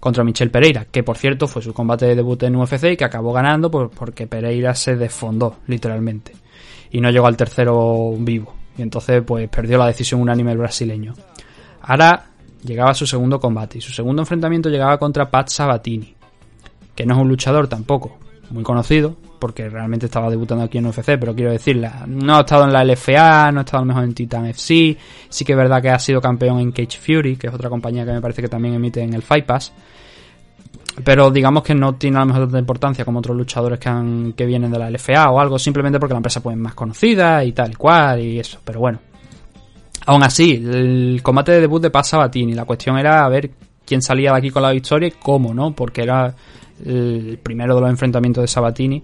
contra Michel Pereira, que por cierto fue su combate de debut en UFC y que acabó ganando por- porque Pereira se desfondó, literalmente. Y no llegó al tercero vivo. Y entonces pues perdió la decisión unánime el brasileño. Ahora llegaba su segundo combate y su segundo enfrentamiento llegaba contra Pat Sabatini, que no es un luchador tampoco muy conocido, porque realmente estaba debutando aquí en UFC, pero quiero decir, la- no ha estado en la LFA, no ha estado mejor en Titan FC, sí que es verdad que ha sido campeón en Cage Fury, que es otra compañía que me parece que también emite en el Fight Pass, pero digamos que no tiene a lo mejor tanta importancia como otros luchadores que, han, que vienen de la LFA o algo, simplemente porque la empresa pues, es más conocida y tal y cual y eso, pero bueno. Aún así, el combate de debut de Pat Sabatini, la cuestión era a ver quién salía de aquí con la victoria y cómo, ¿no? Porque era el primero de los enfrentamientos de Sabatini.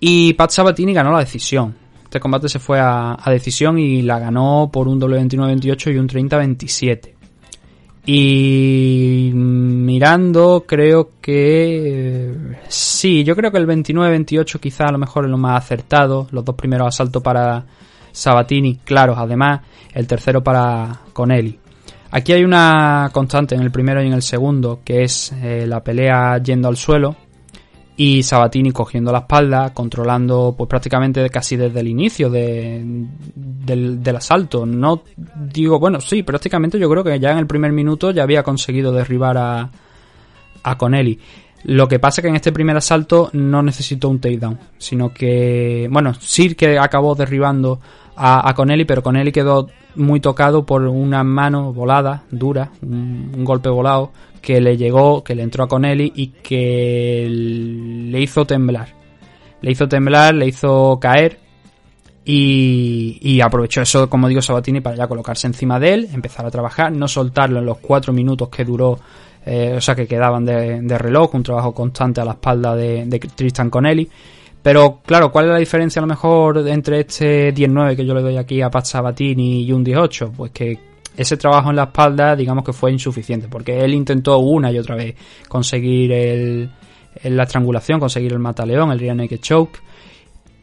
Y Pat Sabatini ganó la decisión. Este combate se fue a, decisión y la ganó por un doble 29-28 y un 30-27. Y mirando, creo que sí, yo creo que el 29-28 quizá a lo mejor es lo más acertado. Los dos primeros asaltos para Sabatini, claros, además, el tercero para Conelli. Aquí hay una constante en el primero y en el segundo, que es eh, la pelea yendo al suelo y Sabatini cogiendo la espalda, controlando pues prácticamente casi desde el inicio de, del, asalto. No digo, bueno, sí, prácticamente yo creo que ya en el primer minuto ya había conseguido derribar a, a Conelli. Lo que pasa que en este primer asalto no necesitó un takedown, sino que, bueno, sí que acabó derribando a, a Conelli, pero Conelli quedó muy tocado por una mano volada, dura, un golpe volado, que le llegó, que le entró a Conelli y que le hizo temblar. Le hizo temblar, le hizo caer y, y aprovechó eso, como digo, Sabatini para ya colocarse encima de él, empezar a trabajar, no soltarlo en los cuatro minutos que duró, eh, o sea, que quedaban de, reloj, un trabajo constante a la espalda de, de Tristan Conelli. Pero claro, ¿cuál es la diferencia a lo mejor entre este 10-9 que yo le doy aquí a Pat Sabatini y un 18? Pues que ese trabajo en la espalda, digamos que fue insuficiente, porque él intentó una y otra vez conseguir el, la estrangulación, conseguir el mataleón, el rear naked choke.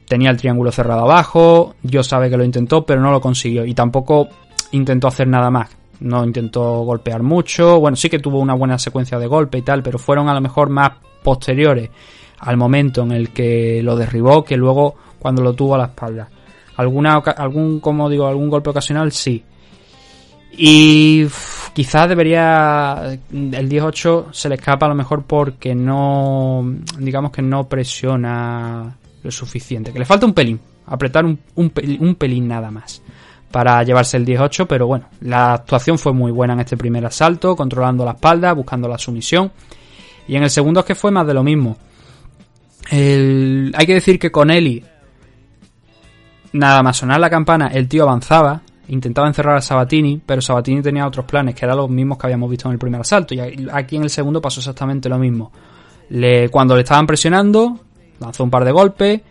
Tenía el triángulo cerrado abajo, yo sabe que lo intentó, pero no lo consiguió. Y tampoco intentó hacer nada más. No intentó golpear mucho. Bueno, sí que tuvo una buena secuencia de golpe y tal, pero fueron a lo mejor más posteriores al momento en el que lo derribó que luego cuando lo tuvo a la espalda. Alguna, algún, como digo, algún golpe ocasional, sí. Y quizás debería. El 18 se le escapa a lo mejor porque no. Digamos que no presiona lo suficiente. Que le falta un pelín. Apretar un, un, pel- un pelín nada más. Para llevarse el 18, pero bueno, la actuación fue muy buena en este primer asalto, controlando la espalda, buscando la sumisión. Y en el segundo es que fue más de lo mismo. Hay que decir que con Eli, nada más sonar la campana, el tío avanzaba, intentaba encerrar a Sabatini, pero Sabatini tenía otros planes, que eran los mismos que habíamos visto en el primer asalto. Y aquí en el segundo pasó exactamente lo mismo. Cuando le estaban presionando, lanzó un par de golpes,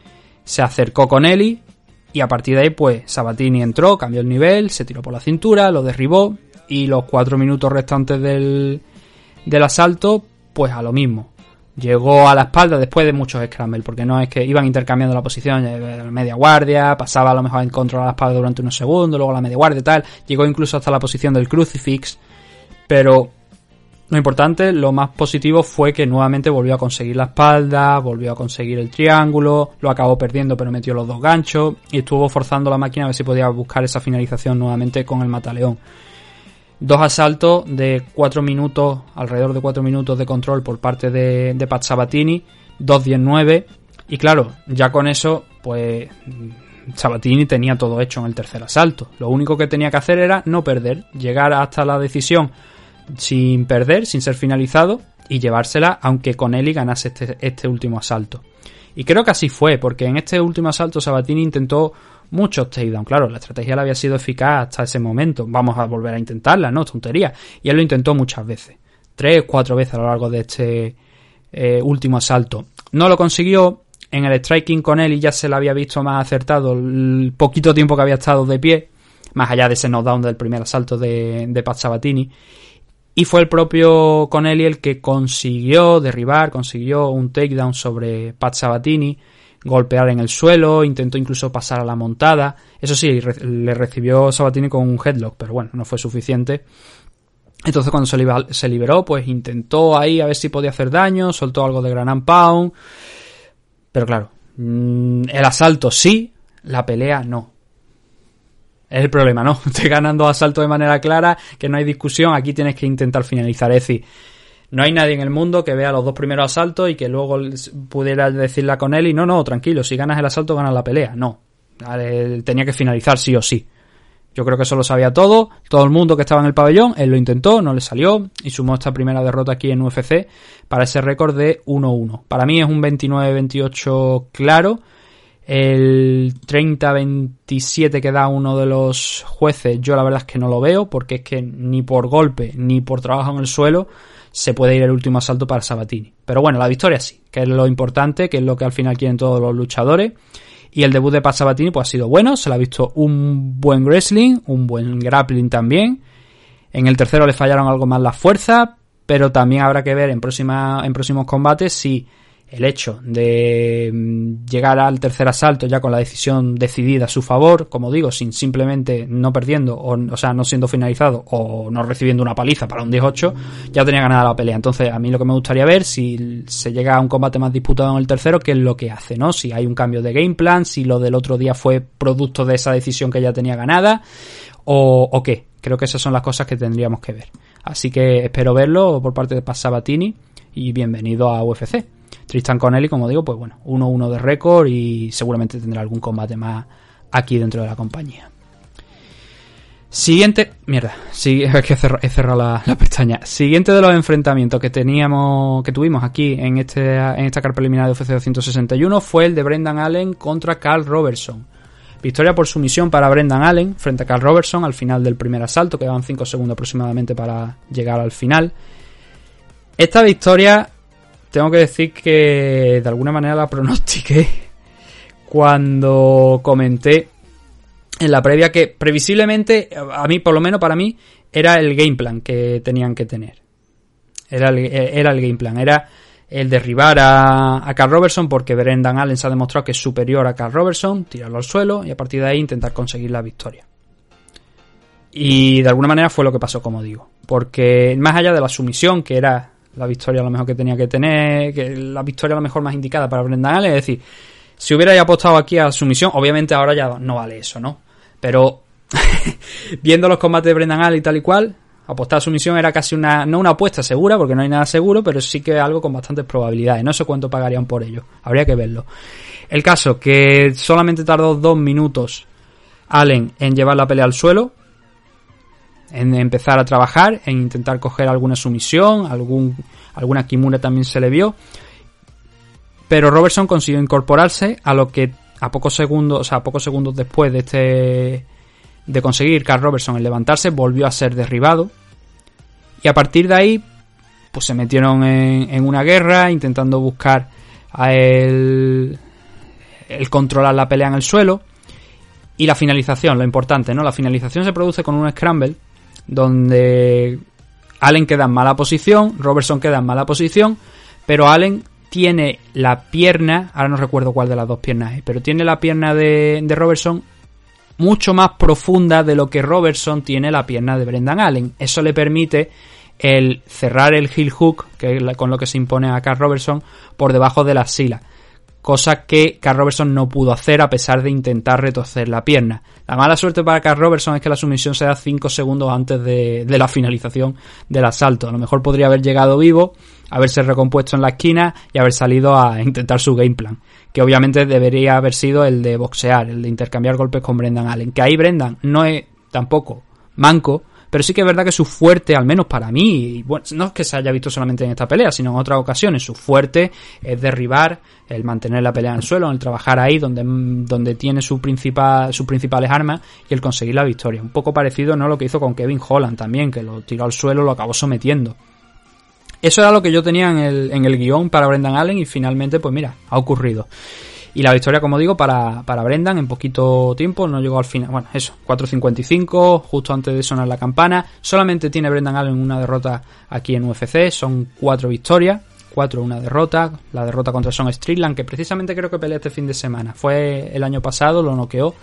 se acercó con Eli, y a partir de ahí, pues Sabatini entró, cambió el nivel, se tiró por la cintura, lo derribó, y los cuatro minutos restantes del, del asalto, pues a lo mismo. Llegó a la espalda después de muchos scrambles, porque no es que iban intercambiando la posición, eh, media guardia, pasaba a lo mejor en control la espalda durante unos segundos, luego la media guardia y tal, llegó incluso hasta la posición del crucifix, pero lo importante, lo más positivo fue que nuevamente volvió a conseguir la espalda, volvió a conseguir el triángulo, lo acabó perdiendo pero metió los dos ganchos y estuvo forzando la máquina a ver si podía buscar esa finalización nuevamente con el mataleón. Dos asaltos de 4 minutos, alrededor de 4 minutos de control por parte de, de Pat Sabatini, 2-10-9. Y claro, ya con eso, pues Sabatini tenía todo hecho en el tercer asalto. Lo único que tenía que hacer era no perder, llegar hasta la decisión sin perder, sin ser finalizado y llevársela, aunque con Eli ganase este, este último asalto. Y creo que así fue, porque en este último asalto Sabatini intentó muchos takedowns. Claro, la estrategia le había sido eficaz hasta ese momento. Vamos a volver a intentarla, ¿no? Tontería. Y él lo intentó muchas veces. Tres, cuatro veces a lo largo de este eh, último asalto. No lo consiguió. En el striking con él y ya se le había visto más acertado el poquito tiempo que había estado de pie. Más allá de ese knockdown del primer asalto de, de Pat Sabatini. Y fue el propio Conelli el que consiguió derribar, consiguió un takedown sobre Pat Sabatini, golpear en el suelo, intentó incluso pasar a la montada. Eso sí, le recibió Sabatini con un headlock, pero bueno, no fue suficiente. Entonces cuando se, liberó, pues intentó ahí a ver si podía hacer daño, soltó algo de Gran Pound. Pero claro, mm, el asalto sí, la pelea no. Es el problema, ¿no? Estoy ganando asalto de manera clara, que no hay discusión, aquí tienes que intentar finalizar. Es no hay nadie en el mundo que vea los dos primeros asaltos y que luego pudiera decirla con él y no, no, tranquilo, si ganas el asalto ganas la pelea. No, tenía que finalizar sí o sí. Yo creo que eso lo sabía todo, todo el mundo que estaba en el pabellón, él lo intentó, no le salió y sumó esta primera derrota aquí en UFC para ese récord de 1-1. Para mí es un 29-28 claro. El 30-27 que da uno de los jueces, yo la verdad es que no lo veo, porque es que ni por golpe ni por trabajo en el suelo se puede ir el último asalto para Sabatini. Pero bueno, la victoria sí, que es lo importante, que es lo que al final quieren todos los luchadores. Y el debut de Pat Sabatini pues ha sido bueno, se le ha visto un buen wrestling, un buen grappling también. En el tercero le fallaron algo más las fuerzas, pero también habrá que ver en, en próximos combates si el hecho de mm, llegar al tercer asalto ya con la decisión decidida a su favor, como digo, sin simplemente no perdiendo, o, o sea, no siendo finalizado o no recibiendo una paliza para un 18, ya tenía ganada la pelea. Entonces, a mí lo que me gustaría ver, si se llega a un combate más disputado en el tercero, qué es lo que hace, ¿no? Si hay un cambio de game plan, si lo del otro día fue producto de esa decisión que ya tenía ganada, o, o qué. Creo que esas son las cosas que tendríamos que ver. Así que espero verlo por parte de Pat Sabatini y bienvenido a UFC. Tristan Connelly, como digo, pues bueno, 1-1 de récord y seguramente tendrá algún combate más aquí dentro de la compañía. Siguiente, mierda, sí, es que he cerrado, la, pestaña. Siguiente de los enfrentamientos que teníamos, que tuvimos aquí en este, en esta carta preliminar de UFC 261 fue el de Brendan Allen contra Carl Robertson. Victoria por sumisión para Brendan Allen frente a Carl Robertson al final del primer asalto, quedaban 5 segundos aproximadamente para llegar al final. Esta victoria, tengo que decir que de alguna manera la pronostiqué cuando comenté en la previa que previsiblemente, a mí, por lo menos para mí, era el game plan que tenían que tener. Era el, era el game plan, era el derribar a, a Carl Robertson porque Brendan Allen se ha demostrado que es superior a Carl Robertson, tirarlo al suelo y a partir de ahí intentar conseguir la victoria. Y de alguna manera fue lo que pasó, como digo. Porque más allá de la sumisión, que era la victoria a lo mejor que tenía que tener, la victoria a lo mejor más indicada para Brendan Allen, es decir, si hubiera apostado aquí a sumisión, obviamente ahora ya no vale eso, ¿no? Pero viendo los combates de Brendan Allen y tal y cual, apostar a sumisión era casi una, no una apuesta segura, porque no hay nada seguro, pero sí que algo con bastantes probabilidades. No sé cuánto pagarían por ello, habría que verlo. El caso, que solamente tardó dos minutos Allen en llevar la pelea al suelo, en empezar a trabajar, en intentar coger alguna sumisión, algún, alguna Kimura también se le vio. Pero Robertson consiguió incorporarse a lo que a pocos segundos, o sea, a pocos segundos después de este de conseguir Carl Robertson el levantarse, volvió a ser derribado. Y a partir de ahí, pues se metieron en, en una guerra, intentando buscar a el, el controlar la pelea en el suelo. Y la finalización, lo importante, ¿no? La finalización se produce con un scramble, donde Allen queda en mala posición, Robertson queda en mala posición, pero Allen tiene la pierna, ahora no recuerdo cuál de las dos piernas es, pero tiene la pierna de, de, Robertson mucho más profunda de lo que Robertson tiene la pierna de Brendan Allen. Eso le permite el cerrar el heel hook, que es con lo que se impone a Carl Robertson, por debajo de la sila. Cosa que Carl Robertson no pudo hacer a pesar de intentar retorcer la pierna. La mala suerte para Carl Robertson es que la sumisión se da 5 segundos antes de, de la finalización del asalto. A lo mejor podría haber llegado vivo, haberse recompuesto en la esquina y haber salido a intentar su game plan. Que obviamente debería haber sido el de boxear, el de intercambiar golpes con Brendan Allen. Que ahí Brendan no es tampoco manco, pero sí que es verdad que su fuerte, al menos para mí, y bueno, no es que se haya visto solamente en esta pelea, sino en otras ocasiones, su fuerte es derribar, el mantener la pelea en el suelo, el trabajar ahí donde, donde tiene su principal, sus principales armas y el conseguir la victoria. Un poco parecido no lo que hizo con Kevin Holland también, que lo tiró al suelo, lo acabó sometiendo. Eso era lo que yo tenía en el, en el guion para Brendan Allen y finalmente, pues mira, ha ocurrido. Y la victoria, como digo, para, para Brendan en poquito tiempo, no llegó al final. Bueno, eso, 4.55, justo antes de sonar la campana. Solamente tiene Brendan Allen una derrota aquí en UFC, son cuatro victorias. 4 una derrota, la derrota contra Son Strickland, que precisamente creo que pelea este fin de semana. Fue el año pasado, lo noqueó.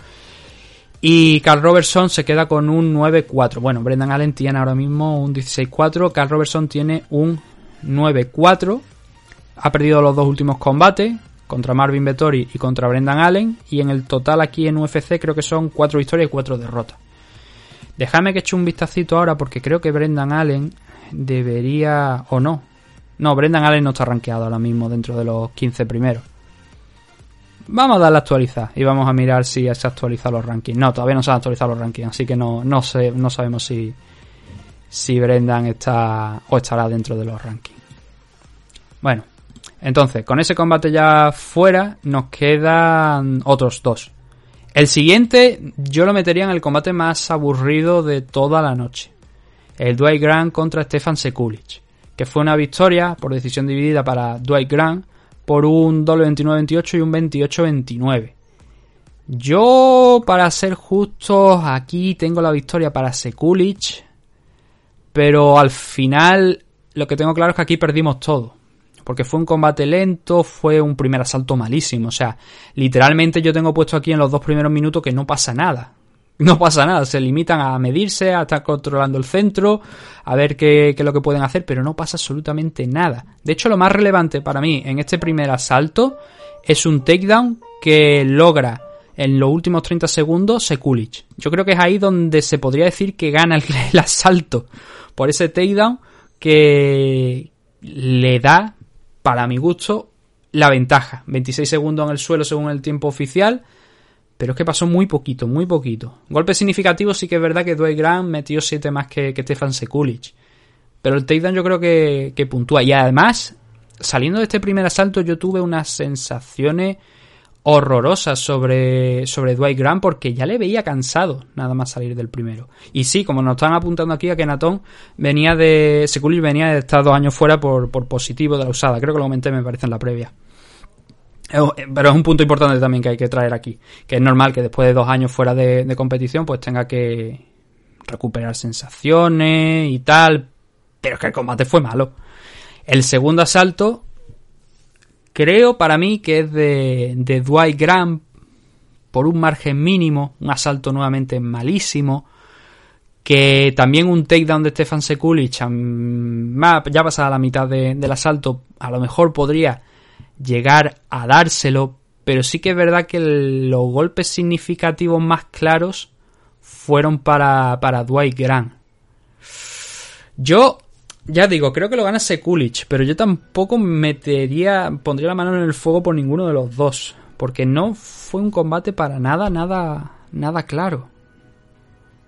Y Carl Robertson se queda con un 9-4. Bueno, Brendan Allen tiene ahora mismo un 16-4. Carl Robertson tiene un 9-4. Ha perdido los dos últimos combates contra Marvin Vettori y contra Brendan Allen. Y en el total aquí en UFC creo que son 4 victorias y 4 derrotas. Déjame que eche un vistacito ahora porque creo que Brendan Allen debería... o no. No, Brendan Allen no está rankeado ahora mismo dentro de los 15 primeros. Vamos a darle a actualizar y vamos a mirar si se actualizado los rankings. No, todavía no se han actualizado los rankings, así que no, no, no sabemos si, si Brendan está o estará dentro de los rankings. Bueno, entonces, con ese combate ya fuera, nos quedan otros dos. El siguiente yo lo metería en el combate más aburrido de toda la noche. El Dwight Grant contra Stefan Sekulic, que fue una victoria por decisión dividida para Dwight Grant por un doble 29-28 y un 28-29. Yo, para ser justos, aquí tengo la victoria para Sekulic, pero al final lo que tengo claro es que aquí perdimos todo. Porque fue un combate lento, fue un primer asalto malísimo. O sea, literalmente yo tengo puesto aquí en los dos primeros minutos que no pasa nada. No pasa nada, se limitan a medirse, a estar controlando el centro, a ver qué, es lo que pueden hacer, pero no pasa absolutamente nada. De hecho, lo más relevante para mí en este primer asalto es un takedown que logra en los últimos 30 segundos Sekulic. Yo creo que es ahí donde se podría decir que gana el, el asalto por ese takedown que le da, para mi gusto, la ventaja. 26 segundos en el suelo según el tiempo oficial pero es que pasó muy poquito, muy poquito. Golpe significativo sí que es verdad que Dwight Grant metió 7 más que, que Stefan Sekulic. Pero el takedown yo creo que, que puntúa. Y además, saliendo de este primer asalto yo tuve unas sensaciones horrorosas sobre, sobre Dwight Grant porque ya le veía cansado nada más salir del primero. Y sí, como nos están apuntando aquí a que Natón venía de... Sekulic venía de estar dos años fuera por, por positivo de la usada. Creo que lo comenté, me parece, en la previa. Pero es un punto importante también que hay que traer aquí. Que es normal que después de dos años fuera de, de competición, pues tenga que recuperar sensaciones y tal. Pero es que el combate fue malo. El segundo asalto, creo para mí que es de, de Dwight Graham por un margen mínimo. Un asalto nuevamente malísimo. Que también un takedown de Stefan Sekulic, ya pasada la mitad de, del asalto, a lo mejor podría llegar a dárselo, pero sí que es verdad que los golpes significativos más claros fueron para, para Dwight Grant. Yo, ya digo, creo que lo gana Sekulic, pero yo tampoco metería, pondría la mano en el fuego por ninguno de los dos, porque no fue un combate para nada, nada, nada claro.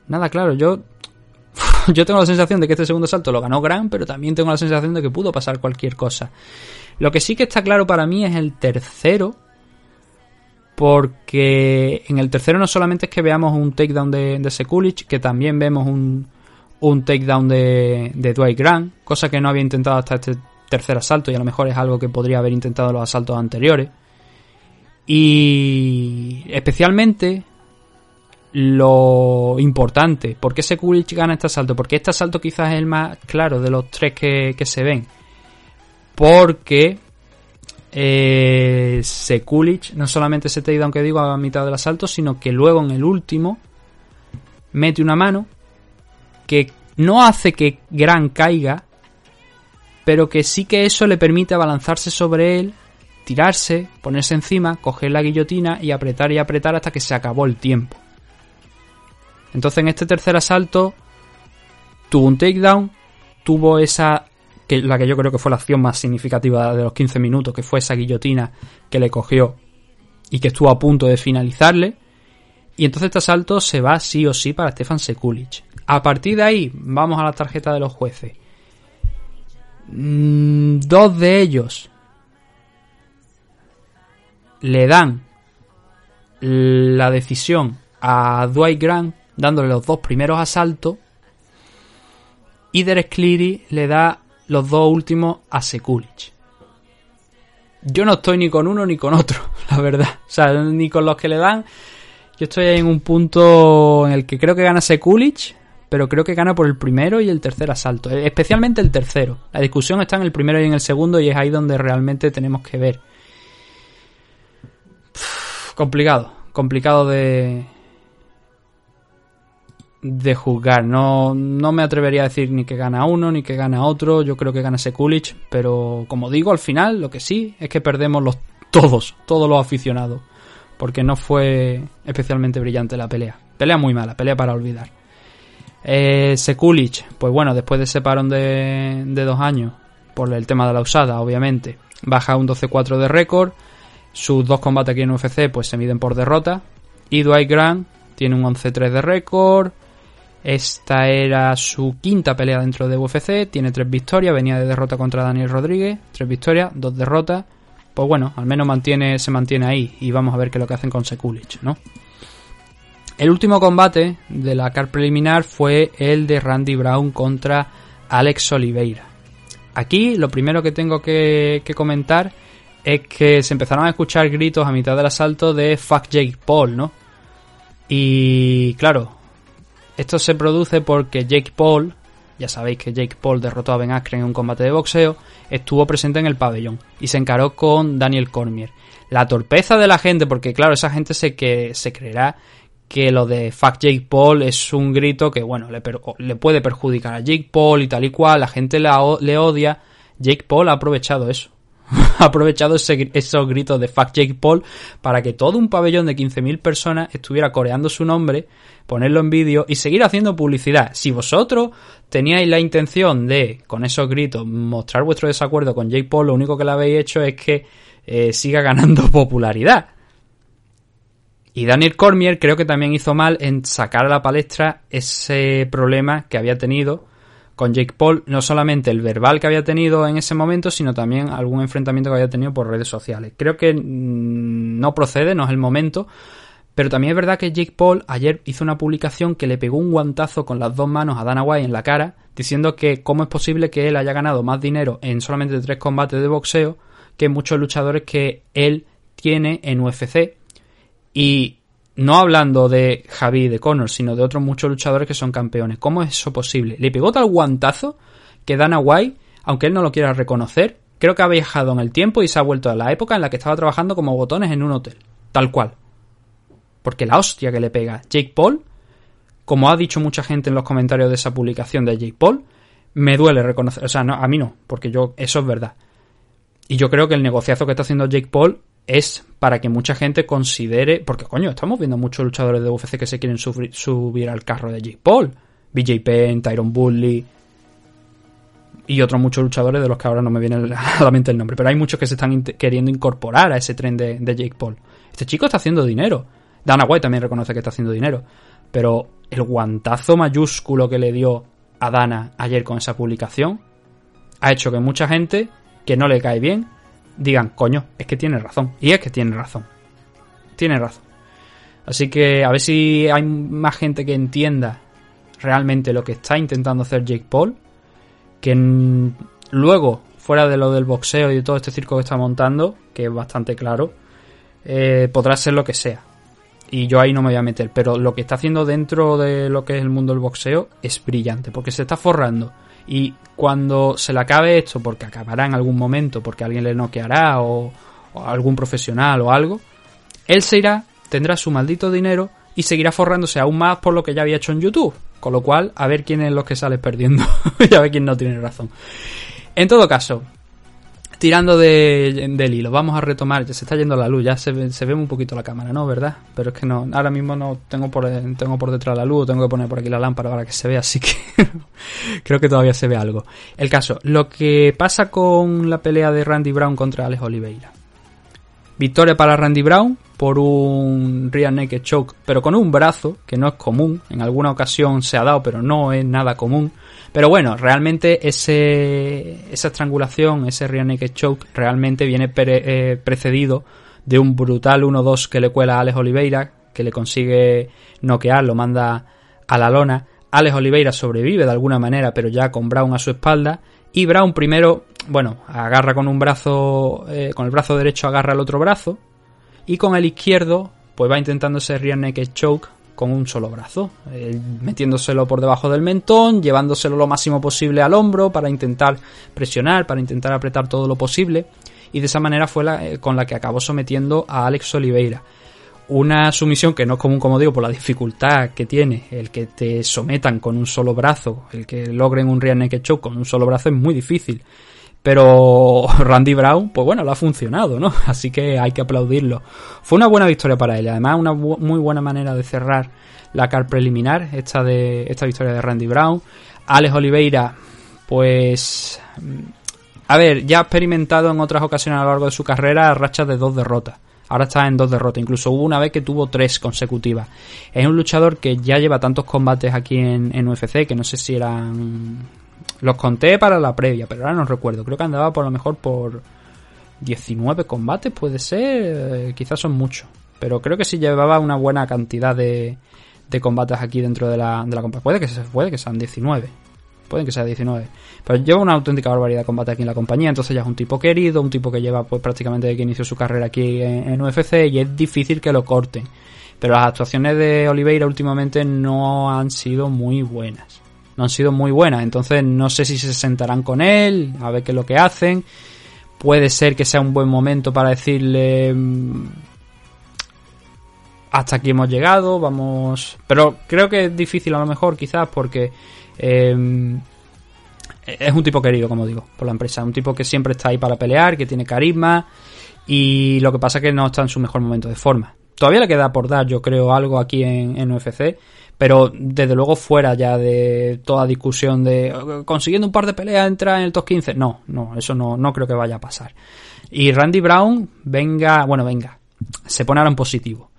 Nada claro, yo yo tengo la sensación de que este segundo salto lo ganó Grant, pero también tengo la sensación de que pudo pasar cualquier cosa. Lo que sí que está claro para mí es el tercero. Porque en el tercero no solamente es que veamos un takedown de, de Sekulic, que también vemos un, un takedown de, de Dwight Grant, cosa que no había intentado hasta este tercer asalto y a lo mejor es algo que podría haber intentado en los asaltos anteriores. Y especialmente lo importante, ¿por qué Sekulic gana este asalto? Porque este asalto quizás es el más claro de los tres que, que se ven porque eh, Sekulic no solamente se te aunque digo a mitad del asalto, sino que luego en el último mete una mano que no hace que Gran caiga, pero que sí que eso le permite abalanzarse sobre él, tirarse, ponerse encima, coger la guillotina y apretar y apretar hasta que se acabó el tiempo. Entonces en este tercer asalto tuvo un takedown, tuvo esa que la que yo creo que fue la acción más significativa de los 15 minutos, que fue esa guillotina que le cogió y que estuvo a punto de finalizarle. Y entonces este asalto se va sí o sí para Stefan Sekulic. A partir de ahí, vamos a la tarjeta de los jueces. Mm, dos de ellos le dan la decisión a Dwight Grant dándole los dos primeros asaltos y Derek Cleary le da los dos últimos a Sekulic. Yo no estoy ni con uno ni con otro, la verdad. O sea, ni con los que le dan. Yo estoy en un punto en el que creo que gana Sekulic, pero creo que gana por el primero y el tercer asalto. Especialmente el tercero. La discusión está en el primero y en el segundo y es ahí donde realmente tenemos que ver. complicado, complicado de, de juzgar. No, no me atrevería a decir ni que gana uno ni que gana otro. Yo creo que gana Sekulic, pero como digo, al final lo que sí es que perdemos los todos, todos los aficionados, porque no fue especialmente brillante la pelea. Pelea muy mala, pelea para olvidar. Eh, pues bueno, después de ese parón de, de dos años, por el tema de la usada, obviamente, baja un 12-4 de récord. Sus dos combates aquí en UFC pues se miden por derrota. Y Dwight Grant tiene un 11-3 de récord. Esta era su quinta pelea dentro de UFC. Tiene tres victorias. Venía de derrota contra Daniel Rodríguez. Tres victorias, dos derrotas. Pues bueno, al menos mantiene, se mantiene ahí. Y vamos a ver qué es lo que hacen con Sekulic, ¿no? El último combate de la car preliminar fue el de Randy Brown contra Alex Oliveira. Aquí lo primero que tengo que, que comentar es que se empezaron a escuchar gritos a mitad del asalto de Fuck Jake Paul, ¿no? Y claro, esto se produce porque Jake Paul, ya sabéis que Jake Paul derrotó a Ben Askren en un combate de boxeo, estuvo presente en el pabellón y se encaró con Daniel Cormier. La torpeza de la gente, porque claro, esa gente se, que, se creerá que lo de Fuck Jake Paul es un grito que, bueno, le, le puede perjudicar a Jake Paul y tal y cual, la gente le odia. Jake Paul ha aprovechado eso. ha aprovechado ese esos gritos de Fuck Jake Paul para que todo un pabellón de 15.000 personas estuviera coreando su nombre, ponerlo en vídeo y seguir haciendo publicidad. Si vosotros teníais la intención de, con esos gritos, mostrar vuestro desacuerdo con Jake Paul, lo único que le habéis hecho es que eh, siga ganando popularidad. Y Daniel Cormier creo que también hizo mal en sacar a la palestra ese problema que había tenido con Jake Paul, no solamente el verbal que había tenido en ese momento, sino también algún enfrentamiento que había tenido por redes sociales. Creo que mm, no procede, no es el momento, pero también es verdad que Jake Paul ayer hizo una publicación que le pegó un guantazo con las dos manos a Dana White en la cara, diciendo que cómo es posible que él haya ganado más dinero en solamente tres combates de boxeo que muchos luchadores que él tiene en UFC y no hablando de Javi y de Connor, sino de otros muchos luchadores que son campeones. ¿Cómo es eso posible? Le pegó tal guantazo que Dana White, aunque él no lo quiera reconocer, creo que ha viajado en el tiempo y se ha vuelto a la época en la que estaba trabajando como botones en un hotel. Tal cual. Porque la hostia que le pega Jake Paul, como ha dicho mucha gente en los comentarios de esa publicación de Jake Paul, me duele reconocer. O sea, no, a mí no, porque yo, eso es verdad. Y yo creo que el negociazo que está haciendo Jake Paul es para que mucha gente considere. Porque, coño, estamos viendo muchos luchadores de UFC que se quieren sufrir- subir al carro de Jake Paul. BJ Penn, Tyron Woodley. Y otros muchos luchadores de los que ahora no me viene a la mente el nombre. Pero hay muchos que se están queriendo incorporar a ese tren de, de Jake Paul. Este chico está haciendo dinero. Dana White también reconoce que está haciendo dinero. Pero el guantazo mayúsculo que le dio a Dana ayer con esa publicación ha hecho que mucha gente que no le cae bien digan, coño, es que tiene razón. Y es que tiene razón. Tiene razón. Así que a ver si hay más gente que entienda realmente lo que está intentando hacer Jake Paul. Que luego, fuera de lo del boxeo y de todo este circo que está montando, que es bastante claro, eh, podrá ser lo que sea. Y yo ahí no me voy a meter. Pero lo que está haciendo dentro de lo que es el mundo del boxeo es brillante. Porque se está forrando. Y cuando se le acabe esto, porque acabará en algún momento, porque alguien le noqueará o, algún profesional o algo, él se irá, tendrá su maldito dinero y seguirá forrándose aún más por lo que ya había hecho en YouTube. Con lo cual, a ver quién es los que sale perdiendo y a ver quién no tiene razón. En todo caso, tirando de, del hilo, vamos a retomar, ya se está yendo la luz, ya se se ve un poquito la cámara, ¿no? ¿Verdad? Pero es que no, ahora mismo no tengo por, tengo por detrás la luz, tengo que poner por aquí la lámpara para que se vea, así que creo que todavía se ve algo. El caso, lo que pasa con la pelea de Randy Brown contra Alex Oliveira. Victoria para Randy Brown por un rear naked choke, pero con un brazo, que no es común. En alguna ocasión se ha dado, pero no es nada común. Pero bueno, realmente ese, esa estrangulación, ese rear naked choke, realmente viene pre- eh, precedido de un brutal 1-2 que le cuela a Alex Oliveira, que le consigue noquear, lo manda a la lona. Alex Oliveira sobrevive de alguna manera, pero ya con Brown a su espalda. Y Brown primero, bueno, agarra con un brazo, eh, con el brazo derecho agarra el otro brazo. Y con el izquierdo, pues va intentando ese rear naked choke con un solo brazo, eh, metiéndoselo por debajo del mentón, llevándoselo lo máximo posible al hombro para intentar presionar, para intentar apretar todo lo posible. Y de esa manera fue la, eh, con la que acabó sometiendo a Alex Oliveira. una sumisión que no es común, como digo, por la dificultad que tiene el que te sometan con un solo brazo, el que logren un rear naked choke con un solo brazo es muy difícil. Pero Randy Brown, pues bueno, lo ha funcionado, ¿no? Así que hay que aplaudirlo. Fue una buena victoria para él, además una muy buena manera de cerrar la car preliminar, esta de esta victoria de Randy Brown. Alex Oliveira, pues a ver, ya ha experimentado en otras ocasiones a lo largo de su carrera rachas de dos derrotas. Ahora está en dos derrotas. Incluso hubo una vez que tuvo tres consecutivas. Es un luchador que ya lleva tantos combates aquí en, en UFC que no sé si eran. Los conté para la previa, pero ahora no recuerdo. Creo que andaba por lo mejor por 19 combates, puede ser. eh, quizás son muchos. Pero creo que sí llevaba una buena cantidad de, de combates aquí dentro de la, compañía. Puede que, se, puede que sean 19. Pueden que sea 19. Pero lleva una auténtica barbaridad de combate aquí en la compañía. Entonces ya es un tipo querido, un tipo que lleva pues prácticamente desde que inició su carrera aquí en, en UFC y es difícil que lo corten. Pero las actuaciones de Oliveira últimamente no han sido muy buenas. Han sido muy buenas. Entonces no sé si se sentarán con él, a ver qué es lo que hacen. Puede ser que sea un buen momento para decirle mm, hasta aquí hemos llegado, vamos... Pero creo que es difícil a lo mejor quizás porque eh, es un tipo querido, como digo, por la empresa. Un tipo que siempre está ahí para pelear, que tiene carisma y lo que pasa es que no está en su mejor momento de forma. Todavía le queda por dar, yo creo, algo aquí en, en UFC, pero desde luego fuera ya de toda discusión de consiguiendo un par de peleas entra en el top 15. No, no, eso no, no creo que vaya a pasar. Y Randy Brown, venga, bueno, venga, se pone ahora en positivo.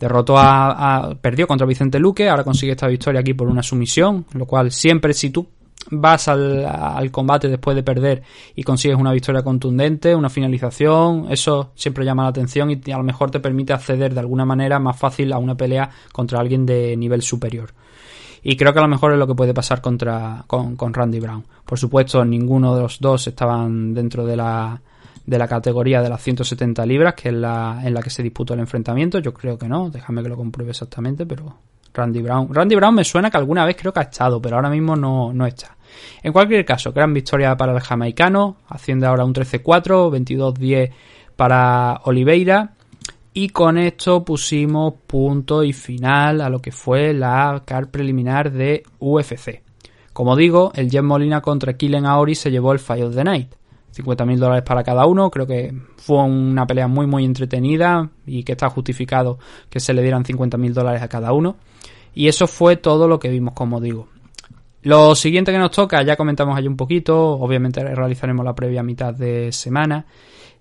Derrotó a, a- perdió contra Vicente Luque, ahora consigue esta victoria aquí por una sumisión, lo cual siempre si tú vas al, combate después de perder y consigues una victoria contundente, una finalización, eso siempre llama la atención y a lo mejor te permite acceder de alguna manera más fácil a una pelea contra alguien de nivel superior. Y creo que a lo mejor es lo que puede pasar contra con, con Randy Brown. Por supuesto, ninguno de los dos estaban dentro de la, de la categoría de las 170 libras, que es la en la que se disputó el enfrentamiento. Yo creo que no, déjame que lo compruebe exactamente, pero Randy Brown. Randy Brown me suena que alguna vez creo que ha estado, pero ahora mismo no, no está. En cualquier caso, gran victoria para el jamaicano, haciendo ahora un 13-4, 22-10 para Oliveira. Y con esto pusimos punto y final a lo que fue la car preliminar de UFC. Como digo, el Jet Molina contra Killen Aori se llevó el Fight of the Night. 50.000 dólares para cada uno. Creo que fue una pelea muy, muy entretenida y que está justificado que se le dieran 50.000 dólares a cada uno. Y eso fue todo lo que vimos, como digo. Lo siguiente que nos toca, ya comentamos allí un poquito, obviamente realizaremos la previa mitad de semana.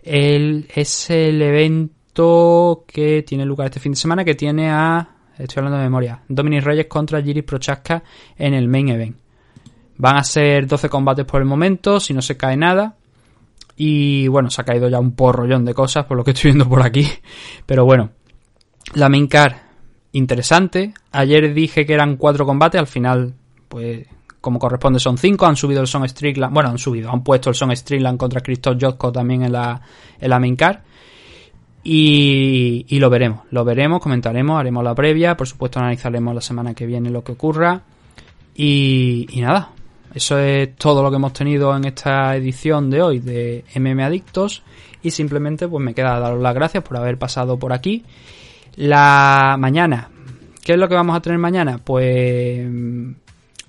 El, es el evento que tiene lugar este fin de semana, que tiene a, estoy hablando de memoria, Dominic Reyes contra Giris Prochaska en el main event. Van a ser 12 combates por el momento, si no se cae nada. Y bueno, se ha caído ya un porrollón de cosas por lo que estoy viendo por aquí. Pero bueno, la main car interesante. Ayer dije que eran cuatro combates, al final, pues como corresponde son cinco. Han subido el Son Strickland, bueno, han subido, han puesto el Son Strickland contra Christoph Jotko también en la, en la main car. Y, y lo veremos, lo veremos, comentaremos, haremos la previa, por supuesto analizaremos la semana que viene lo que ocurra. Y, y nada, eso es todo lo que hemos tenido en esta edición de hoy de MM Adictos. Y simplemente pues me queda daros las gracias por haber pasado por aquí. La mañana, ¿qué es lo que vamos a tener mañana? Pues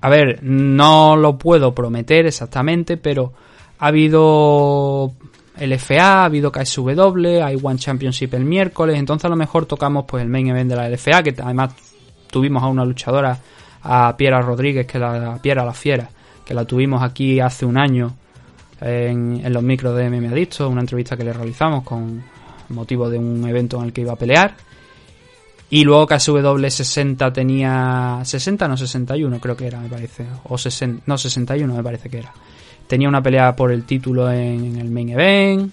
a ver, no lo puedo prometer exactamente, pero ha habido LFA, ha habido KSW, hay One Championship el miércoles, entonces a lo mejor tocamos pues el main event de la LFA, que además tuvimos a una luchadora, a Piera Rodríguez, que la Piera la Fiera, que la tuvimos aquí hace un año en, los micros de MM Adicto, una entrevista que le realizamos con motivo de un evento en el que iba a pelear. Y luego KSW 60 tenía 60, no 61 creo que era, me parece, o 60, no 61 me parece que era. Tenía una pelea por el título en el main event.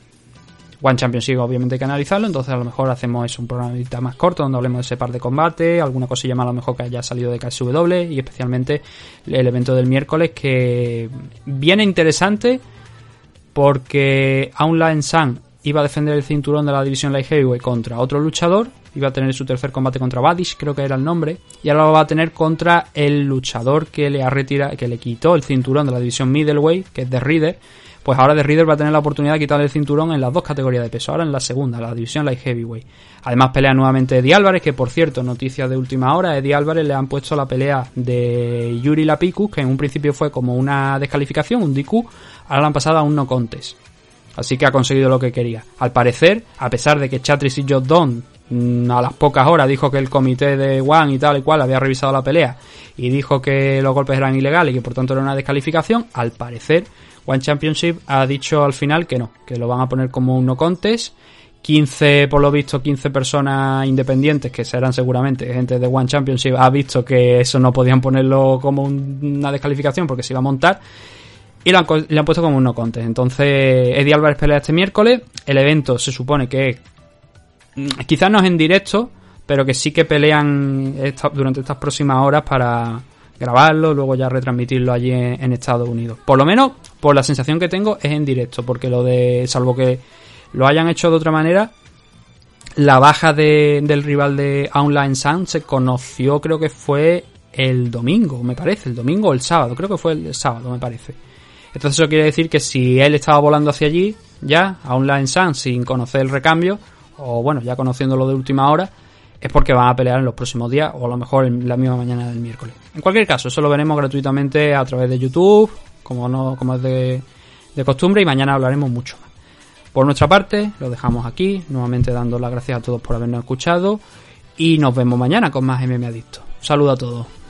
One Championship obviamente hay que analizarlo, entonces a lo mejor hacemos eso, un programita más corto donde hablemos de ese par de combate, alguna cosilla más a lo mejor que haya salido de KSW y especialmente el evento del miércoles que viene interesante porque Aung San iba a defender el cinturón de la división Light Heavyweight contra otro luchador, iba a tener su tercer combate contra Badish, creo que era el nombre, y ahora lo va a tener contra el luchador que le ha retirado, que le quitó el cinturón de la división Middleweight, que es de Reader, pues ahora The Reader va a tener la oportunidad de quitarle el cinturón en las dos categorías de peso, ahora en la segunda, la división light heavyweight. Además pelea nuevamente Eddie Álvarez, que por cierto, noticias de última hora, Eddie Álvarez le han puesto la pelea de Yuri Lapicus, que en un principio fue como una descalificación, un DQ, ahora la han pasado a un no contest. Así que ha conseguido lo que quería. Al parecer, a pesar de que Chatris y mm, a las pocas horas dijo que el comité de One y tal y cual había revisado la pelea y dijo que los golpes eran ilegales y que por tanto era una descalificación, al parecer One Championship ha dicho al final que no, que lo van a poner como un no contest. 15, por lo visto, 15 personas independientes, que serán seguramente gente de One Championship, ha visto que eso no podían ponerlo como un- una descalificación porque se iba a montar. Y lo han, han puesto como un no contest. Entonces, Eddie Álvarez pelea este miércoles. El evento se supone que es mm, quizás no es en directo, pero que sí que pelean esta- durante estas próximas horas para grabarlo, luego ya retransmitirlo allí en, Estados Unidos. Por lo menos, por la sensación que tengo, es en directo, porque lo de, salvo que lo hayan hecho de otra manera, la baja de- del rival de Online Sound se conoció, creo que fue el domingo, me parece, el domingo o el sábado, creo que fue el sábado, me parece. Entonces eso quiere decir que si él estaba volando hacia allí, ya, a Online Sun, sin conocer el recambio, o bueno, ya conociéndolo de última hora, es porque van a pelear en los próximos días, o a lo mejor en la misma mañana del miércoles. En cualquier caso, eso lo veremos gratuitamente a través de YouTube, como no, como es de, costumbre, y mañana hablaremos mucho más. Por nuestra parte, lo dejamos aquí, nuevamente dando las gracias a todos por habernos escuchado, y nos vemos mañana con más MM Adicto. Un saludo a todos.